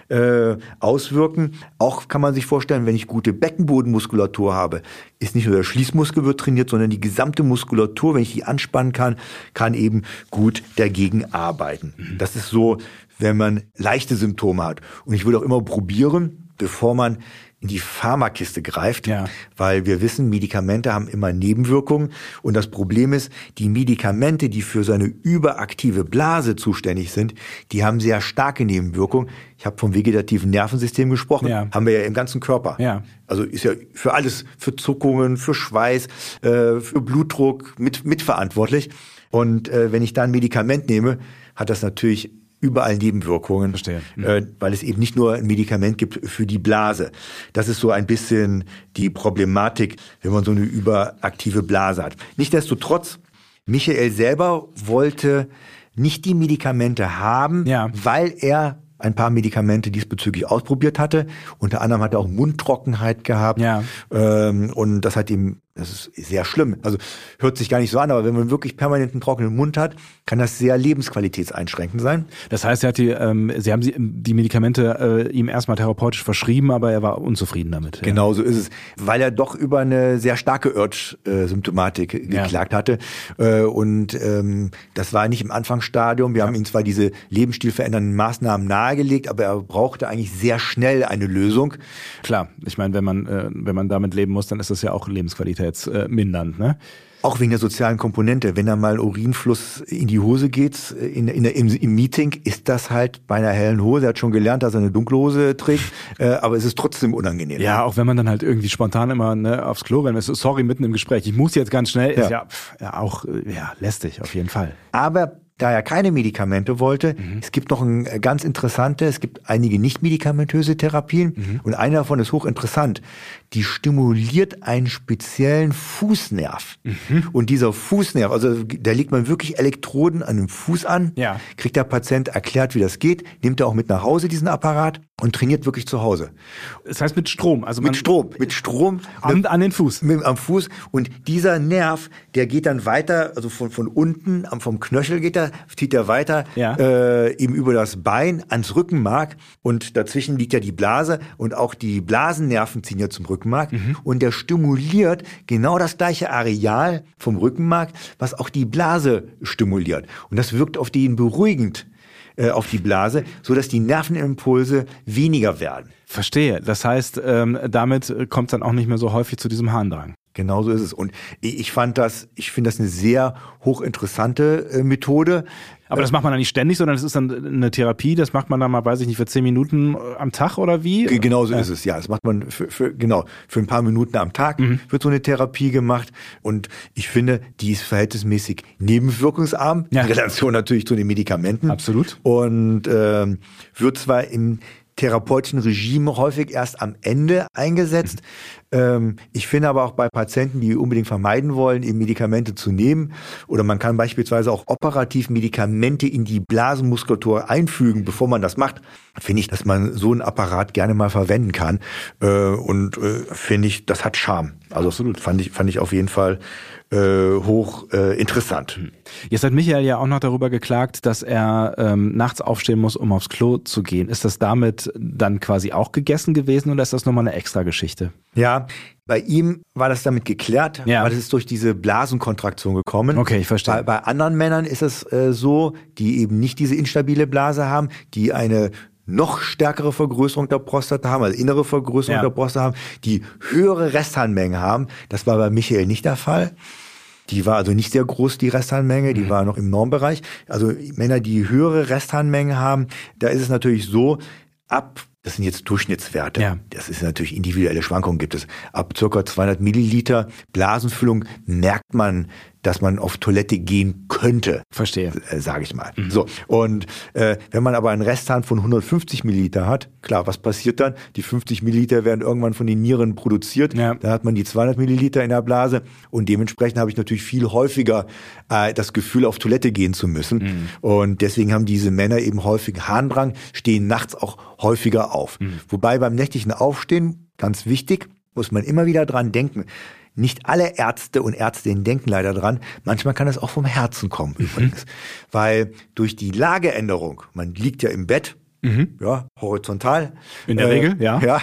äh, auswirken. Auch kann man sich vorstellen, wenn ich gute Beckenbodenmuskulatur habe, ist nicht nur der Schließmuskel wird trainiert, sondern die gesamte Muskulatur, wenn ich die anspannen kann, kann eben gut dagegen arbeiten. Mhm. Das ist so, wenn man leichte Symptome hat. Und ich würde auch immer probieren, bevor man in die Pharmakiste greift, ja. weil wir wissen, Medikamente haben immer Nebenwirkungen und das Problem ist, die Medikamente, die für so eine überaktive Blase zuständig sind, die haben sehr starke Nebenwirkungen. Ich habe vom vegetativen Nervensystem gesprochen, ja. haben wir ja im ganzen Körper. Ja. Also ist ja für alles, für Zuckungen, für Schweiß, äh, für Blutdruck mit mitverantwortlich. Und äh, wenn ich da ein Medikament nehme, hat das natürlich überall Nebenwirkungen, Verstehe. Äh, weil es eben nicht nur ein Medikament gibt für die Blase. Das ist so ein bisschen die Problematik, wenn man so eine überaktive Blase hat. Nichtsdestotrotz, Michael selber wollte nicht die Medikamente haben, ja. weil er ein paar Medikamente diesbezüglich ausprobiert hatte. Unter anderem hat er auch Mundtrockenheit gehabt. Ja. Ähm, und das hat ihm das ist sehr schlimm. Also hört sich gar nicht so an, aber wenn man wirklich permanent einen trockenen Mund hat, kann das sehr lebensqualitätseinschränkend sein. Das heißt, er hat die, ähm, Sie haben die Medikamente äh, ihm erstmal therapeutisch verschrieben, aber er war unzufrieden damit. Ja. Genau so ist es, weil er doch über eine sehr starke Urge-Symptomatik ja. geklagt hatte. Äh, und ähm, das war nicht im Anfangsstadium. Wir ja. haben ihm zwar diese lebensstilverändernden Maßnahmen nahegelegt, aber er brauchte eigentlich sehr schnell eine Lösung. Klar, ich meine, wenn man äh, wenn man damit leben muss, dann ist das ja auch Lebensqualität gesundheitsmindernd. Ne? Auch wegen der sozialen Komponente. Wenn da mal Urinfluss in die Hose geht, in, in, im, im Meeting, ist das halt bei einer hellen Hose. Er hat schon gelernt, dass er eine dunkle Hose trägt, äh, aber es ist trotzdem unangenehm. Ja, auch wenn man dann halt irgendwie spontan immer ne, aufs Klo rennt. Sorry, mitten im Gespräch. Ich muss jetzt ganz schnell. Ja. Ist ja, ja auch ja, lästig auf jeden Fall. Aber da er keine Medikamente wollte, mhm. es gibt noch ein äh, ganz interessante, es gibt einige nicht medikamentöse Therapien mhm. und eine davon ist hochinteressant. Die stimuliert einen speziellen Fußnerv. Mhm. Und dieser Fußnerv, also da legt man wirklich Elektroden an den Fuß an, ja. kriegt der Patient erklärt, wie das geht, nimmt er auch mit nach Hause diesen Apparat und trainiert wirklich zu Hause. Das heißt mit Strom, also mit Strom, mit Strom an, mit, an den Fuß, mit, am Fuß. Und dieser Nerv, der geht dann weiter, also von von unten, vom Knöchel geht er, zieht er weiter ja. äh, eben über das Bein ans Rückenmark. Und dazwischen liegt ja die Blase. Und auch die Blasennerven ziehen ja zum Rückenmark. Mhm. und der stimuliert genau das gleiche Areal vom Rückenmark, was auch die Blase stimuliert. Und das wirkt auf den beruhigend äh, auf die Blase, so dass die Nervenimpulse weniger werden. Verstehe. Das heißt, ähm, damit kommt es dann auch nicht mehr so häufig zu diesem Harndrang. Genau so ist es. Und ich fand das, ich finde das eine sehr hochinteressante äh, Methode. Aber das macht man dann nicht ständig, sondern das ist dann eine Therapie, das macht man dann mal, weiß ich nicht, für zehn Minuten äh, am Tag oder wie? Genau so ja. ist es, ja. Das macht man für, für, genau, für ein paar Minuten am Tag mhm. wird so eine Therapie gemacht. Und ich finde, die ist verhältnismäßig nebenwirkungsarm, ja. in Relation natürlich zu den Medikamenten. Absolut. Und ähm, wird zwar im therapeutischen Regime häufig erst am Ende eingesetzt. Mhm. Ich finde aber auch bei Patienten, die unbedingt vermeiden wollen, eben Medikamente zu nehmen, oder man kann beispielsweise auch operativ Medikamente in die Blasenmuskulatur einfügen, bevor man das macht, finde ich, dass man so einen Apparat gerne mal verwenden kann. Äh, und äh, finde ich, das hat Charme. Also Absolut. fand ich, fand ich auf jeden Fall äh, hoch äh, interessant. Hm. Jetzt hat Michael ja auch noch darüber geklagt, dass er ähm, nachts aufstehen muss, um aufs Klo zu gehen. Ist das damit dann quasi auch gegessen gewesen oder ist das nochmal eine extra Geschichte? Ja, bei ihm war das damit geklärt, ja. weil es ist durch diese Blasenkontraktion gekommen. Okay, ich verstehe. Bei, bei anderen Männern ist es äh, so, die eben nicht diese instabile Blase haben, die eine noch stärkere Vergrößerung der Prostata haben, also innere Vergrößerung ja. der Prostata haben, die höhere Restharnmengen haben. Das war bei Michael nicht der Fall. Die war also nicht sehr groß, die Restharnmenge, die mhm. war noch im Normbereich. Also Männer, die höhere Restharnmengen haben, da ist es natürlich so, ab das sind jetzt Durchschnittswerte. Ja. Das ist natürlich individuelle Schwankungen gibt es. Ab circa 200 Milliliter Blasenfüllung merkt man dass man auf Toilette gehen könnte. Verstehe. Äh, Sage ich mal. Mhm. So. Und äh, wenn man aber einen Resthahn von 150 Milliliter hat, klar, was passiert dann? Die 50 Milliliter werden irgendwann von den Nieren produziert. Ja. Dann hat man die 200 Milliliter in der Blase und dementsprechend habe ich natürlich viel häufiger äh, das Gefühl, auf Toilette gehen zu müssen. Mhm. Und deswegen haben diese Männer eben häufig Harndrang, stehen nachts auch häufiger auf. Mhm. Wobei beim nächtlichen Aufstehen, ganz wichtig, muss man immer wieder dran denken, nicht alle Ärzte und Ärztinnen denken leider dran. Manchmal kann es auch vom Herzen kommen Mhm. übrigens. Weil durch die Lageänderung, man liegt ja im Bett, ja, horizontal. Mhm. In der Regel, ja. Ja.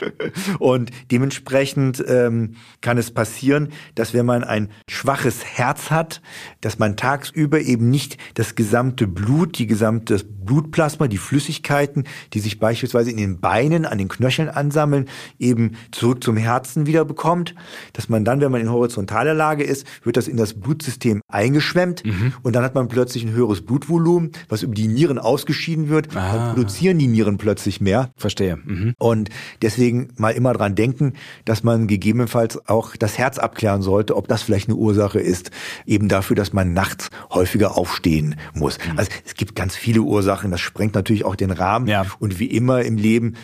Und dementsprechend ähm, kann es passieren, dass wenn man ein schwaches Herz hat, dass man tagsüber eben nicht das gesamte Blut, die gesamte Blutplasma, die Flüssigkeiten, die sich beispielsweise in den Beinen, an den Knöcheln ansammeln, eben zurück zum Herzen wieder bekommt. Dass man dann, wenn man in horizontaler Lage ist, wird das in das Blutsystem eingeschwemmt und dann hat man plötzlich ein höheres Blutvolumen, was über die Nieren ausgeschieden wird. Dann produzieren die Nieren plötzlich mehr. Verstehe. Mhm. Und deswegen mal immer dran denken, dass man gegebenenfalls auch das Herz abklären sollte, ob das vielleicht eine Ursache ist, eben dafür, dass man nachts häufiger aufstehen muss. Also es gibt ganz viele Ursachen, das sprengt natürlich auch den Rahmen. Ja. Und wie immer im Leben,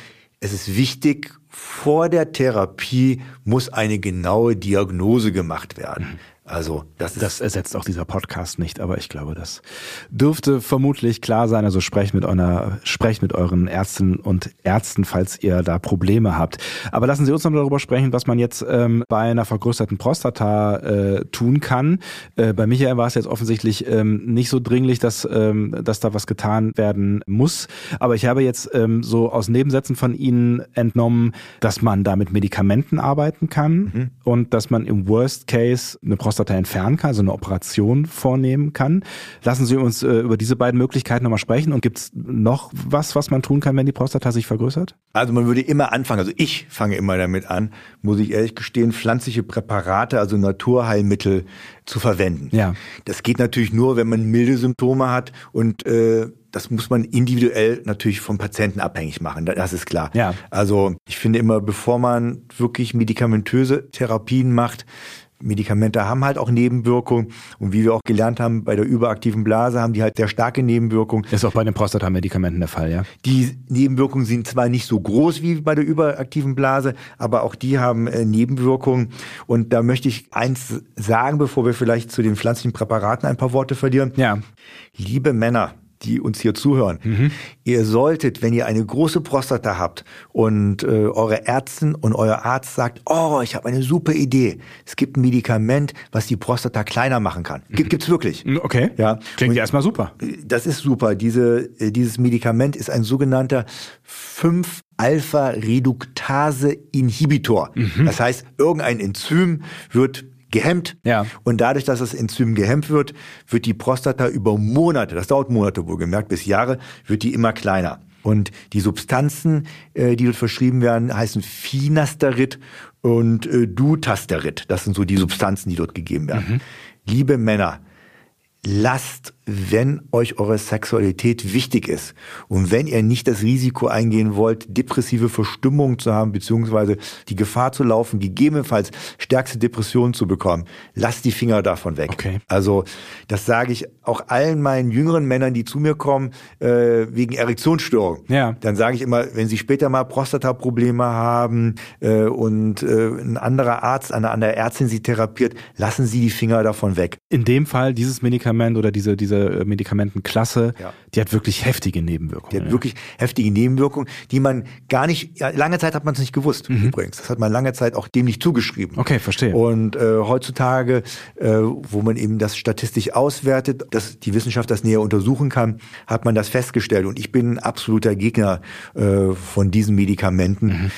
es ist wichtig, vor der Therapie muss eine genaue Diagnose gemacht werden. Also das ist Das ersetzt auch dieser Podcast nicht, aber ich glaube, das dürfte vermutlich klar sein. Also sprecht mit eurer, sprecht mit euren Ärztinnen und Ärzten, falls ihr da Probleme habt. Aber lassen Sie uns noch darüber sprechen, was man jetzt ähm, bei einer vergrößerten Prostata äh, tun kann. Äh, bei Michael war es jetzt offensichtlich ähm, nicht so dringlich, dass, ähm, dass da was getan werden muss. Aber ich habe jetzt ähm, so aus Nebensätzen von Ihnen entnommen, dass man da mit Medikamenten arbeiten kann und dass man im Worst Case eine Prostata entfernen kann, also eine Operation vornehmen kann. Lassen Sie uns äh, über diese beiden Möglichkeiten nochmal sprechen. Und gibt es noch was, was man tun kann, wenn die Prostata sich vergrößert? Also man würde immer anfangen, also ich fange immer damit an, muss ich ehrlich gestehen, pflanzliche Präparate, also Naturheilmittel zu verwenden. Ja. Das geht natürlich nur, wenn man milde Symptome hat und äh, das muss man individuell natürlich vom Patienten abhängig machen, da- das ist klar. Ja. Also ich finde immer, bevor man wirklich medikamentöse Therapien macht, Medikamente haben halt auch Nebenwirkungen und wie wir auch gelernt haben, bei der überaktiven Blase haben die halt sehr starke Nebenwirkungen. Ist auch bei den Prostatamedikamenten der Fall, ja. Die Nebenwirkungen sind zwar nicht so groß wie bei der überaktiven Blase, aber auch die haben äh, Nebenwirkungen. Und da möchte ich eins sagen, bevor wir vielleicht zu den pflanzlichen Präparaten ein paar Worte verlieren. Ja. Liebe Männer, die uns hier zuhören, ihr solltet, wenn ihr eine große Prostata habt und äh, eure Ärztin und euer Arzt sagt, oh, ich habe eine super Idee. Es gibt ein Medikament, was die Prostata kleiner machen kann. Gibt, Gibt's wirklich. Okay. Ja. Klingt Und- ja erstmal super. das ist super. Diese, äh, dieses Medikament ist ein sogenannter 5-Alpha-Reduktase-Inhibitor. Das heißt, irgendein Enzym wird gehemmt Ja. und dadurch, dass das Enzym gehemmt wird, wird die Prostata über Monate, das dauert Monate wohlgemerkt, bis Jahre, wird die immer kleiner. Und die Substanzen, äh, die dort verschrieben werden, heißen Finasterid und äh, Dutasterid. Das sind so die Substanzen, die dort gegeben werden. Liebe Männer, lasst, wenn euch eure Sexualität wichtig ist und wenn ihr nicht das Risiko eingehen wollt, depressive Verstimmung zu haben, beziehungsweise die Gefahr zu laufen, gegebenenfalls stärkste Depressionen zu bekommen, lasst die Finger davon weg. Okay. Also das sage ich auch allen meinen jüngeren Männern, die zu mir kommen, äh, wegen Erektionsstörung. Ja. Dann sage ich immer, wenn sie später mal Prostataprobleme haben äh, und äh, ein anderer Arzt, eine andere Ärztin sie therapiert, lassen sie die Finger davon weg. In dem Fall dieses Medikament oder diese, diese äh, Medikamentenklasse, Ja. die hat wirklich heftige Nebenwirkungen. Die hat ja. wirklich heftige Nebenwirkungen, die man gar nicht, ja, lange Zeit hat man es nicht gewusst, übrigens. Das hat man lange Zeit auch dem nicht zugeschrieben. Mhm. Okay, verstehe. Und äh, heutzutage, äh, wo man eben das statistisch auswertet, dass die Wissenschaft das näher untersuchen kann, hat man das festgestellt. Und ich bin ein absoluter Gegner äh, von diesen Medikamenten. Mhm.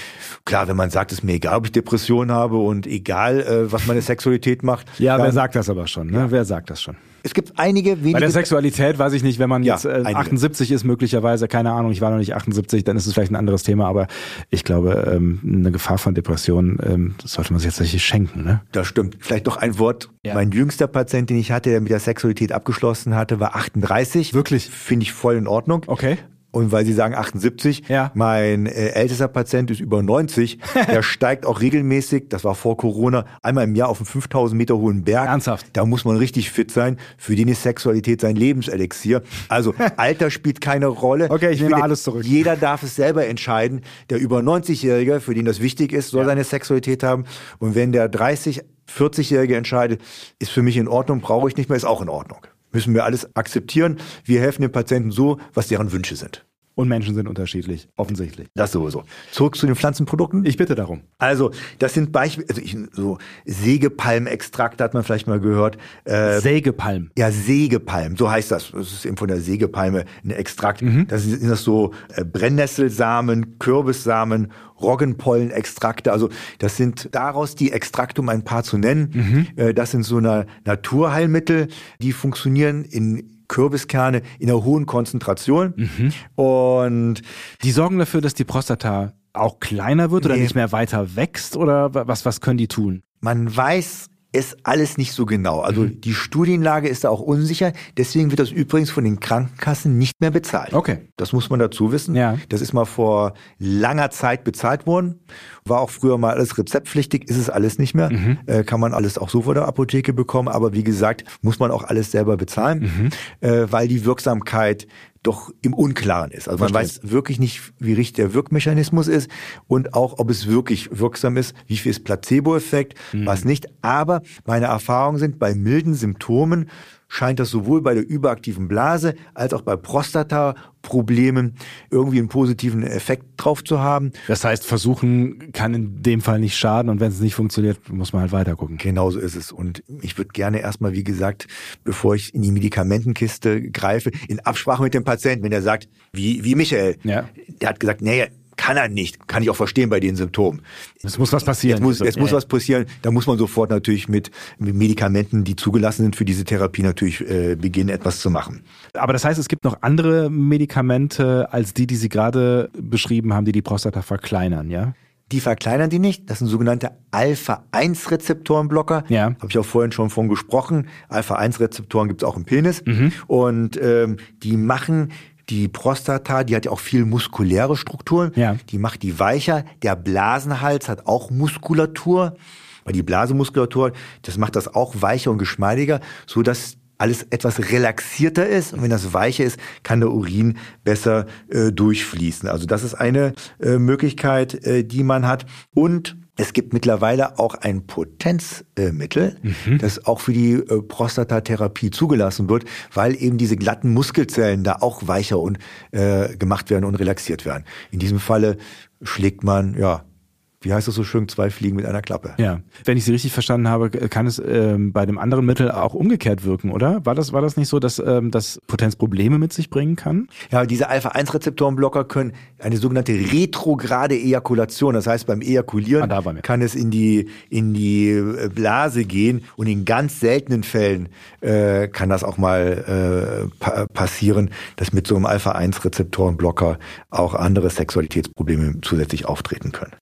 Klar, wenn man sagt, es ist mir egal, ob ich Depressionen habe und egal, äh, was meine Sexualität macht. ja, wer dann- sagt das aber schon? Ne? Wer sagt das schon? Es gibt einige Bei wenige. der Sexualität weiß ich nicht, wenn man Ja, jetzt äh, einige. 78 ist, möglicherweise, keine Ahnung, ich war noch nicht 78, dann ist es vielleicht ein anderes Thema, aber ich glaube, ähm, eine Gefahr von Depressionen ähm, das sollte man sich jetzt tatsächlich schenken. Ne? Das stimmt. Vielleicht noch ein Wort. Ja. Mein jüngster Patient, den ich hatte, der mit der Sexualität abgeschlossen hatte, war 38. Wirklich? Finde ich voll in Ordnung. Okay. Und weil Sie sagen 78, Ja. mein äh, ältester Patient ist über 90, der steigt auch regelmäßig, das war vor Corona, einmal im Jahr auf einen 5000 Meter hohen Berg. Ernsthaft? Da muss man richtig fit sein. Für den ist Sexualität sein Lebenselixier. Also Alter spielt keine Rolle. Okay, ich nehme finde, alles zurück. Jeder darf es selber entscheiden. Der über 90-Jährige, für den das wichtig ist, soll seine Sexualität haben. Und wenn der 30, 40-Jährige entscheidet, ist für mich in Ordnung, brauche ich nicht mehr, ist auch in Ordnung. Müssen wir alles akzeptieren. Wir helfen den Patienten so, was deren Wünsche sind. Und Menschen sind unterschiedlich, offensichtlich. Das sowieso. Zurück zu den Pflanzenprodukten. Ich bitte darum. Also, das sind Beispiele, also ich, so Sägepalmextrakt hat man vielleicht mal gehört. Äh, Sägepalm. Ja, Sägepalm, so heißt das. Das ist eben von der Sägepalme ein Extrakt. Mhm. Das sind das so äh, Brennnesselsamen, Kürbissamen, Roggenpollenextrakte. Also das sind daraus die Extrakte, um ein paar zu nennen. Mhm. Äh, das sind so eine Naturheilmittel, die funktionieren in Kürbiskerne in einer hohen Konzentration. Mhm. Und die sorgen dafür, dass die Prostata auch kleiner wird oder nee. nicht mehr weiter wächst oder was, was können die tun? Man weiß ist alles nicht so genau. Also mhm. die Studienlage ist da auch unsicher. Deswegen wird das übrigens von den Krankenkassen nicht mehr bezahlt. Okay. Das muss man dazu wissen. Ja. Das ist mal vor langer Zeit bezahlt worden. War auch früher mal alles rezeptpflichtig, ist es alles nicht mehr. Mhm. Äh, kann man alles auch so vor der Apotheke bekommen. Aber wie gesagt, muss man auch alles selber bezahlen, mhm. äh, weil die Wirksamkeit doch im Unklaren ist. Also man Versteht. weiß wirklich nicht, wie richtig der Wirkmechanismus ist und auch, ob es wirklich wirksam ist, wie viel ist Placebo-Effekt, mhm. was nicht. Aber meine Erfahrungen sind, bei milden Symptomen scheint das sowohl bei der überaktiven Blase als auch bei Prostata-Problemen irgendwie einen positiven Effekt drauf zu haben. Das heißt, versuchen kann in dem Fall nicht schaden und wenn es nicht funktioniert, muss man halt weiter gucken. Genau so ist es. Und ich würde gerne erstmal, wie gesagt, bevor ich in die Medikamentenkiste greife, in Absprache mit dem Patienten, wenn er sagt, wie, wie Michael, ja. der hat gesagt, nee, kann er nicht. Kann ich auch verstehen bei den Symptomen. Es muss was passieren. Jetzt muss, jetzt muss was passieren. Da muss man sofort natürlich mit, mit Medikamenten, die zugelassen sind für diese Therapie, natürlich äh, beginnen, etwas zu machen. Aber das heißt, es gibt noch andere Medikamente als die, die Sie gerade beschrieben haben, die die Prostata verkleinern, ja? Die verkleinern die nicht. Das sind sogenannte Alpha-1-Rezeptorenblocker. Ja. Habe ich auch vorhin schon von gesprochen. Alpha-1-Rezeptoren gibt es auch im Penis. Mhm. Und ähm, die machen die Prostata, die hat ja auch viel muskuläre Strukturen. Ja. Die macht die weicher. Der Blasenhals hat auch Muskulatur. Weil die Blasemuskulatur, das macht das auch weicher und geschmeidiger, so dass alles etwas relaxierter ist. Und wenn das weicher ist, kann der Urin besser äh, durchfließen. Also das ist eine äh, Möglichkeit, äh, die man hat. Und es gibt mittlerweile auch ein Potenzmittel, mhm. das auch für die äh, Prostatatherapie zugelassen wird, weil eben diese glatten Muskelzellen da auch weicher und äh, gemacht werden und relaxiert werden. In diesem Falle schlägt man ja wie heißt das so schön, zwei Fliegen mit einer Klappe. Ja, wenn ich Sie richtig verstanden habe, kann es ähm, bei dem anderen Mittel auch umgekehrt wirken, oder? War das, war das nicht so, dass ähm, das Potenz Probleme mit sich bringen kann? Ja, diese Alpha-1-Rezeptorenblocker können eine sogenannte retrograde Ejakulation, das heißt beim Ejakulieren ah, kann es in die, in die äh, Blase gehen und in ganz seltenen Fällen äh, kann das auch mal äh, pa passieren, dass mit so einem Alpha-1-Rezeptorenblocker auch andere Sexualitätsprobleme zusätzlich auftreten können.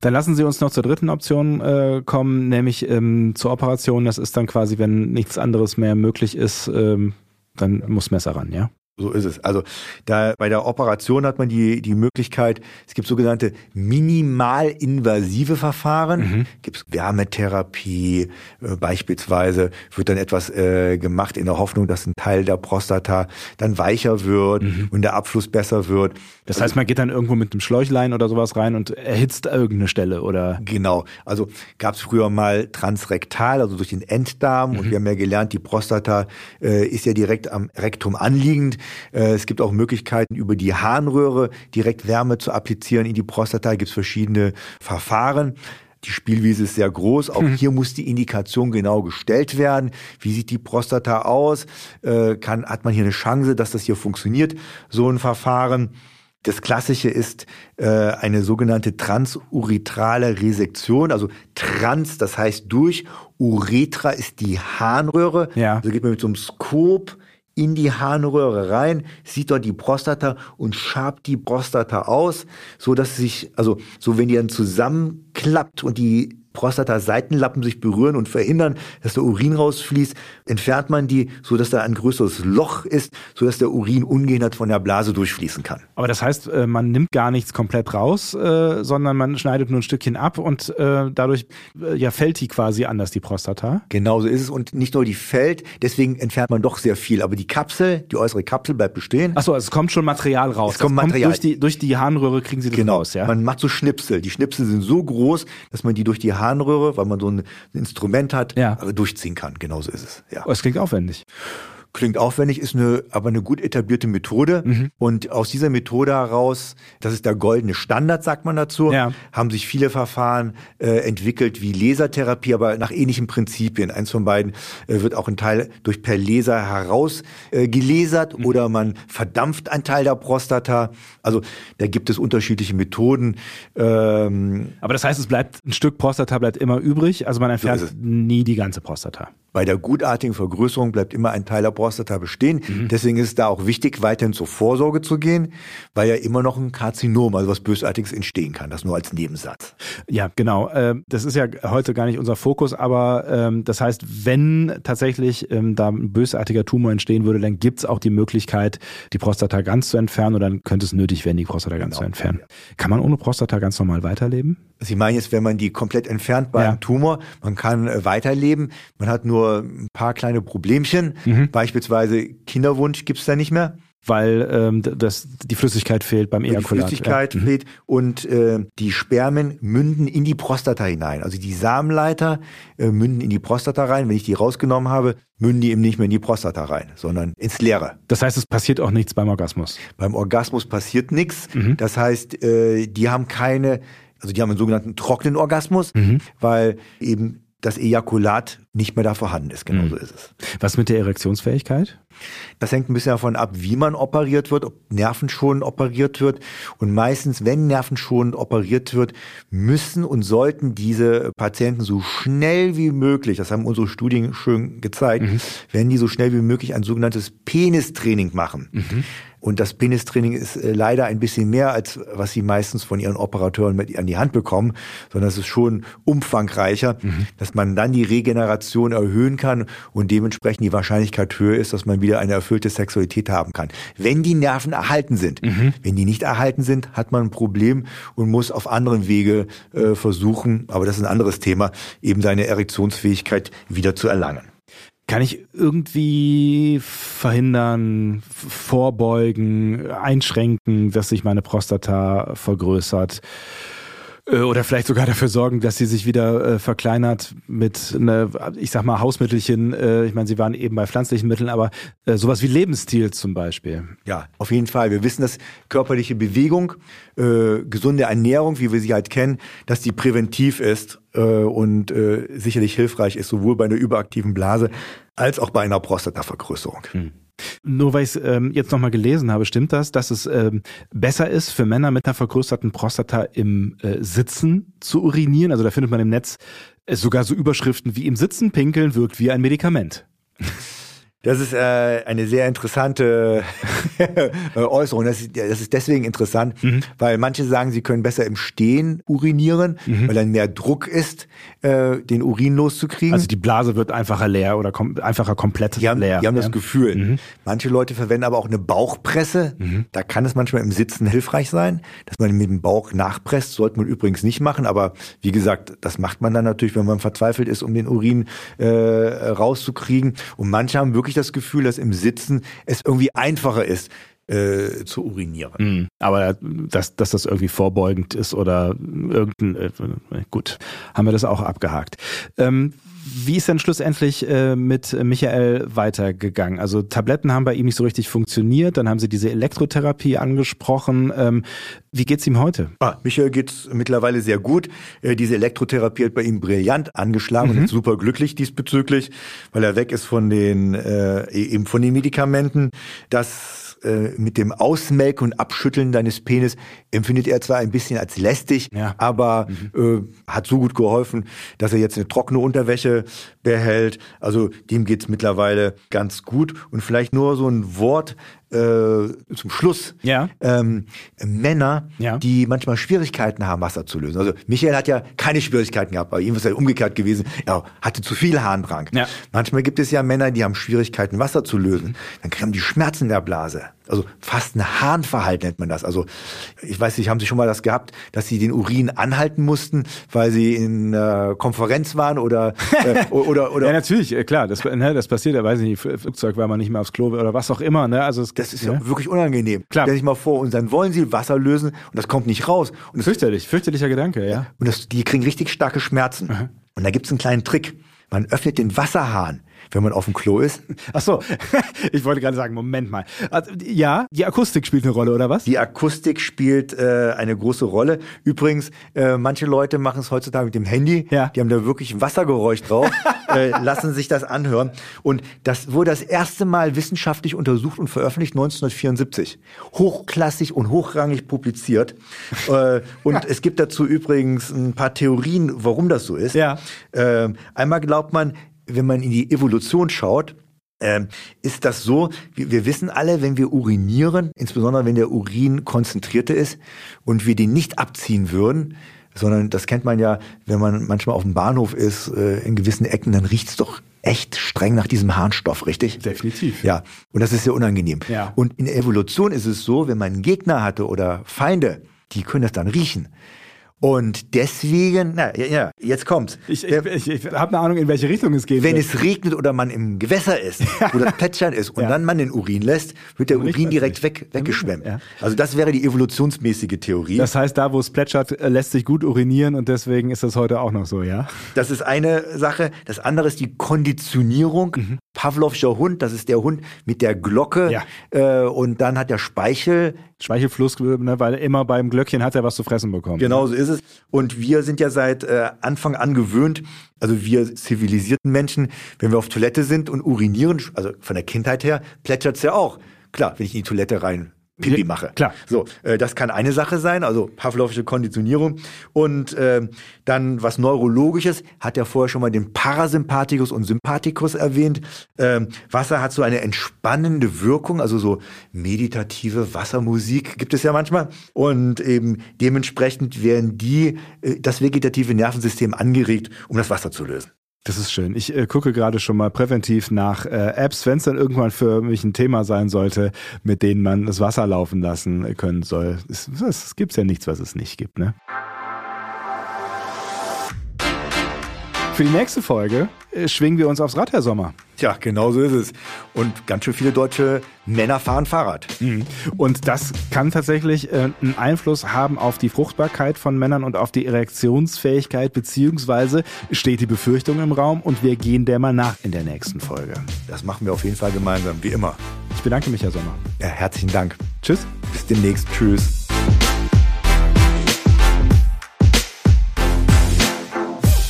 Dann lassen Sie uns noch zur dritten Option äh, kommen, nämlich ähm, zur Operation. Das ist dann quasi, wenn nichts anderes mehr möglich ist, ähm, dann muss Messer ran, ja? So ist es. Also da bei der Operation hat man die die Möglichkeit. Es gibt sogenannte minimalinvasive Verfahren. Mhm. Gibt es Wärmetherapie äh, beispielsweise wird dann etwas äh, gemacht in der Hoffnung, dass ein Teil der Prostata dann weicher wird mhm. und der Abfluss besser wird. Das heißt, man geht dann irgendwo mit einem Schläuchlein oder sowas rein und erhitzt irgendeine Stelle oder? Genau. Also gab es früher mal transrektal, also durch den Enddarm mhm. und wir haben ja gelernt, die Prostata äh, ist ja direkt am Rektum anliegend. Äh, es gibt auch Möglichkeiten, über die Harnröhre direkt Wärme zu applizieren in die Prostata. Gibt es verschiedene Verfahren. Die Spielwiese ist sehr groß. Auch mhm. hier muss die Indikation genau gestellt werden. Wie sieht die Prostata aus? Äh, kann, hat man hier eine Chance, dass das hier funktioniert, so ein Verfahren? Das Klassische ist äh, eine sogenannte transuretrale Resektion, also trans, das heißt durch. Uretra ist die Harnröhre. Ja. Also geht man mit so einem Skop in die Harnröhre rein, sieht dort die Prostata und schabt die Prostata aus, so dass sich, also so wenn die dann zusammenklappt und die Prostata-Seitenlappen sich berühren und verhindern, dass der Urin rausfließt, entfernt man die, so dass da ein größeres Loch ist, so dass der Urin ungehindert von der Blase durchfließen kann. Aber das heißt, äh, man nimmt gar nichts komplett raus, äh, sondern man schneidet nur ein Stückchen ab und äh, dadurch ja fällt die quasi anders, die Prostata. Genauso ist es und nicht nur die fällt, deswegen entfernt man doch sehr viel, aber die Kapsel, die äußere Kapsel bleibt bestehen. Achso, also es kommt schon Material raus. Es kommt Material. Kommt durch, die, durch die Harnröhre kriegen Sie das genau. raus, ja? Man macht so Schnipsel. Die Schnipsel sind so groß, dass man die durch die Harnröhre Harnröhre, weil man so ein Instrument hat, ja. durchziehen kann. Genauso ist es. Ja. Oh, es klingt aufwendig. Klingt aufwendig, ist eine, aber eine gut etablierte Methode. Mhm. Und aus dieser Methode heraus, das ist der goldene Standard, sagt man dazu, ja. haben sich viele Verfahren äh, entwickelt wie Lasertherapie, aber nach ähnlichen Prinzipien. Eins von beiden äh, wird auch ein Teil durch per Laser heraus äh, mhm. oder man verdampft einen Teil der Prostata. Also da gibt es unterschiedliche Methoden. Ähm, aber das heißt, es bleibt ein Stück Prostata bleibt immer übrig, also man entfernt so nie die ganze Prostata. Bei der gutartigen Vergrößerung bleibt immer ein Teil der Prostata bestehen. Mhm. Deswegen ist es da auch wichtig, weiterhin zur Vorsorge zu gehen, weil ja immer noch ein Karzinom, also was Bösartiges entstehen kann. Das nur als Nebensatz. Ja, genau. Ähm, das ist ja heute gar nicht unser Fokus, aber ähm, das heißt, wenn tatsächlich ähm, da ein bösartiger Tumor entstehen würde, dann gibt es auch die Möglichkeit, die Prostata ganz zu entfernen oder dann könnte es nötig werden, die Prostata ganz genau. zu entfernen. Kann man ohne Prostata ganz normal weiterleben? Sie meinen jetzt, wenn man die komplett entfernt bei ja. einem Tumor, man kann äh, weiterleben, man hat nur ein paar kleine Problemchen, mhm. beispielsweise Kinderwunsch gibt's da nicht mehr weil ähm, das, die Flüssigkeit fehlt beim Ejakulat. Die Flüssigkeit ja. Mhm. fehlt und äh, die Spermien münden in die Prostata hinein. Also die Samenleiter äh, münden in die Prostata rein. Wenn ich die rausgenommen habe, münden die eben nicht mehr in die Prostata rein, sondern ins Leere. Das heißt, es passiert auch nichts beim Orgasmus? Beim Orgasmus passiert nichts. Mhm. Das heißt, äh, die haben keine also die haben einen sogenannten trockenen Orgasmus, mhm. weil eben das Ejakulat nicht mehr da vorhanden ist. Genauso mhm. ist es. Was mit der Erektionsfähigkeit? Das hängt ein bisschen davon ab, wie man operiert wird, ob nervenschonend operiert wird. Und meistens, wenn nervenschonend operiert wird, müssen und sollten diese Patienten so schnell wie möglich, das haben unsere Studien schön gezeigt, mhm. wenn die so schnell wie möglich ein sogenanntes Penistraining machen. Mhm. Und das Penistraining ist äh, leider ein bisschen mehr, als was sie meistens von ihren Operateuren mit an die Hand bekommen, sondern es ist schon umfangreicher, mhm. dass man dann die Regeneration erhöhen kann und dementsprechend die Wahrscheinlichkeit höher ist, dass man wieder eine erfüllte Sexualität haben kann. Wenn die Nerven erhalten sind. Mhm. Wenn die nicht erhalten sind, hat man ein Problem und muss auf anderen Wege äh, versuchen, aber das ist ein anderes Thema, eben seine Erektionsfähigkeit wieder zu erlangen. Kann ich irgendwie verhindern, vorbeugen, einschränken, dass sich meine Prostata vergrößert? Äh, oder vielleicht sogar dafür sorgen, dass sie sich wieder äh, verkleinert mit, ne, ich sag mal, Hausmittelchen. Äh, ich meine, sie waren eben bei pflanzlichen Mitteln, aber äh, sowas wie Lebensstil zum Beispiel. Ja, auf jeden Fall. Wir wissen, dass körperliche Bewegung, äh, gesunde Ernährung, wie wir sie halt kennen, dass die präventiv ist äh, und äh, sicherlich hilfreich ist, sowohl bei einer überaktiven Blase als auch bei einer Prostatavergrößerung. Hm. Nur weil ich es ähm, jetzt nochmal gelesen habe, stimmt das, dass es ähm, besser ist für Männer mit einer vergrößerten Prostata im äh, Sitzen zu urinieren? Also da findet man im Netz äh, sogar so Überschriften wie im Sitzen pinkeln wirkt wie ein Medikament. Das ist äh, eine sehr interessante äh, Äußerung. Das ist, das ist deswegen interessant, mhm. weil manche sagen, sie können besser im Stehen urinieren, mhm. weil dann mehr Druck ist, äh, den Urin loszukriegen. Also die Blase wird einfacher leer oder kom einfacher komplett die haben, leer. Die haben ja. das Gefühl. Mhm. Manche Leute verwenden aber auch eine Bauchpresse. Mhm. Da kann es manchmal im Sitzen hilfreich sein, dass man mit dem Bauch nachpresst. Sollte man übrigens nicht machen, aber wie gesagt, das macht man dann natürlich, wenn man verzweifelt ist, um den Urin äh, rauszukriegen. Und manche haben wirklich wirklich das Gefühl, dass im Sitzen es irgendwie einfacher ist, äh, zu urinieren. Mhm. Aber dass, dass das irgendwie vorbeugend ist oder irgendein, äh, gut, haben wir das auch abgehakt. Ähm, wie ist denn schlussendlich äh, mit Michael weitergegangen? Also Tabletten haben bei ihm nicht so richtig funktioniert, dann haben Sie diese Elektrotherapie angesprochen. Ähm, wie geht's ihm heute? Ah, Michael geht's mittlerweile sehr gut. Äh, diese Elektrotherapie hat bei ihm brillant angeschlagen mhm. und ist super glücklich diesbezüglich, weil er weg ist von den äh, eben von den Medikamenten. Das äh, mit dem Ausmelken und Abschütteln deines Penis empfindet er zwar ein bisschen als lästig, ja. aber mhm. äh, hat so gut geholfen, dass er jetzt eine trockene Unterwäsche behält. Also dem geht's mittlerweile ganz gut. Und vielleicht nur so ein Wort äh, zum Schluss ja. ähm, Männer, ja. die manchmal Schwierigkeiten haben, Wasser zu lösen. Also Michael hat ja keine Schwierigkeiten gehabt, bei ihm ist ja umgekehrt gewesen. Er hatte zu viel Harndrang. Ja. Manchmal gibt es ja Männer, die haben Schwierigkeiten, Wasser zu lösen. Dann kriegen die Schmerzen der Blase. Also fast ein Harnverhalten nennt man das. Also ich weiß nicht, haben Sie schon mal das gehabt, dass Sie den Urin anhalten mussten, weil Sie in äh, Konferenz waren oder äh, oder oder? ja natürlich, äh, klar, das, ne, das passiert. Ja, weiß ich nicht, Flugzeug, weil man nicht mehr aufs Klo will oder was auch immer. Ne? Also es, das ist ja, ja wirklich unangenehm. Klar. Stell dich mal vor, und dann wollen Sie Wasser lösen und das kommt nicht raus. Und das, Fürchterlich, fürchterlicher Gedanke, ja. Und das, die kriegen richtig starke Schmerzen. Mhm. Und da gibt's einen kleinen Trick. Man öffnet den Wasserhahn wenn man auf dem Klo ist. Ach so, ich wollte gerade sagen, Moment mal. Also, ja, die Akustik spielt eine Rolle, oder was? Die Akustik spielt äh, eine große Rolle. Übrigens, äh, manche Leute machen es heutzutage mit dem Handy. Ja. Die haben da wirklich Wassergeräusch drauf, äh, lassen sich das anhören. Und das wurde das erste Mal wissenschaftlich untersucht und veröffentlicht 1974. Hochklassig und hochrangig publiziert. äh, und es gibt dazu übrigens ein paar Theorien, warum das so ist. Ja. Äh, einmal glaubt man, wenn man in die Evolution schaut, ähm, ist das so, wir, wir wissen alle, wenn wir urinieren, insbesondere wenn der Urin konzentrierter ist und wir den nicht abziehen würden, sondern das kennt man ja, wenn man manchmal auf dem Bahnhof ist, äh, in gewissen Ecken, dann riecht's doch echt streng nach diesem Harnstoff, richtig? Definitiv. Ja, und das ist sehr unangenehm. Ja. Und in der Evolution ist es so, wenn man einen Gegner hatte oder Feinde, die können das dann riechen. Und deswegen, na ja, ja jetzt kommt's. Ich, ich, ich, ich habe eine Ahnung, in welche Richtung es geht. Wenn es regnet oder man im Gewässer ist, wo das Plätschern ist und Ja. dann man den Urin lässt, wird der Urin direkt weg, weggeschwemmt. Ja. Also das wäre die evolutionsmäßige Theorie. das heißt, da wo es plätschert, äh, lässt sich gut urinieren und deswegen ist das heute auch noch so, ja? Das ist eine Sache. Das andere ist die Konditionierung. Mhm. Pavlovscher Hund, das ist der Hund mit der Glocke. Ja. Äh, und dann hat der Speichel. Speichelfluss, ne, weil immer beim Glöckchen hat er was zu fressen bekommen. Genau so ist es. Und wir sind ja seit äh, Anfang an gewöhnt, also wir zivilisierten Menschen, wenn wir auf Toilette sind und urinieren, also von der Kindheit her, plätschert's ja auch. Klar, wenn ich in die Toilette rein Pipi mache. klar. So, äh, das kann eine Sache sein, also Pavlovische Konditionierung. Und ähm, dann was Neurologisches, hat er vorher schon mal den Parasympathikus und Sympathikus erwähnt. Ähm, Wasser hat so eine entspannende Wirkung, also so meditative Wassermusik gibt es ja manchmal. Und eben dementsprechend werden die, äh, das vegetative Nervensystem angeregt, um das Wasser zu lösen. Das ist schön. Ich äh, gucke gerade schon mal präventiv nach äh, Apps, wenn es dann irgendwann für mich ein Thema sein sollte, mit denen man das Wasser laufen lassen können soll. Es, es, gibt ja nichts, was es nicht gibt, ne? Für die nächste Folge äh, schwingen wir uns aufs Rad, Herr Sommer. Tja, genau so ist es. Und ganz schön viele deutsche Männer fahren Fahrrad. Und das kann tatsächlich äh, einen Einfluss haben auf die Fruchtbarkeit von Männern und auf die Erektionsfähigkeit, beziehungsweise steht die Befürchtung im Raum und wir gehen der mal nach in der nächsten Folge. Das machen wir auf jeden Fall gemeinsam, wie immer. Ich bedanke mich, Herr Sommer. Ja, herzlichen Dank. Tschüss. Bis demnächst. Tschüss.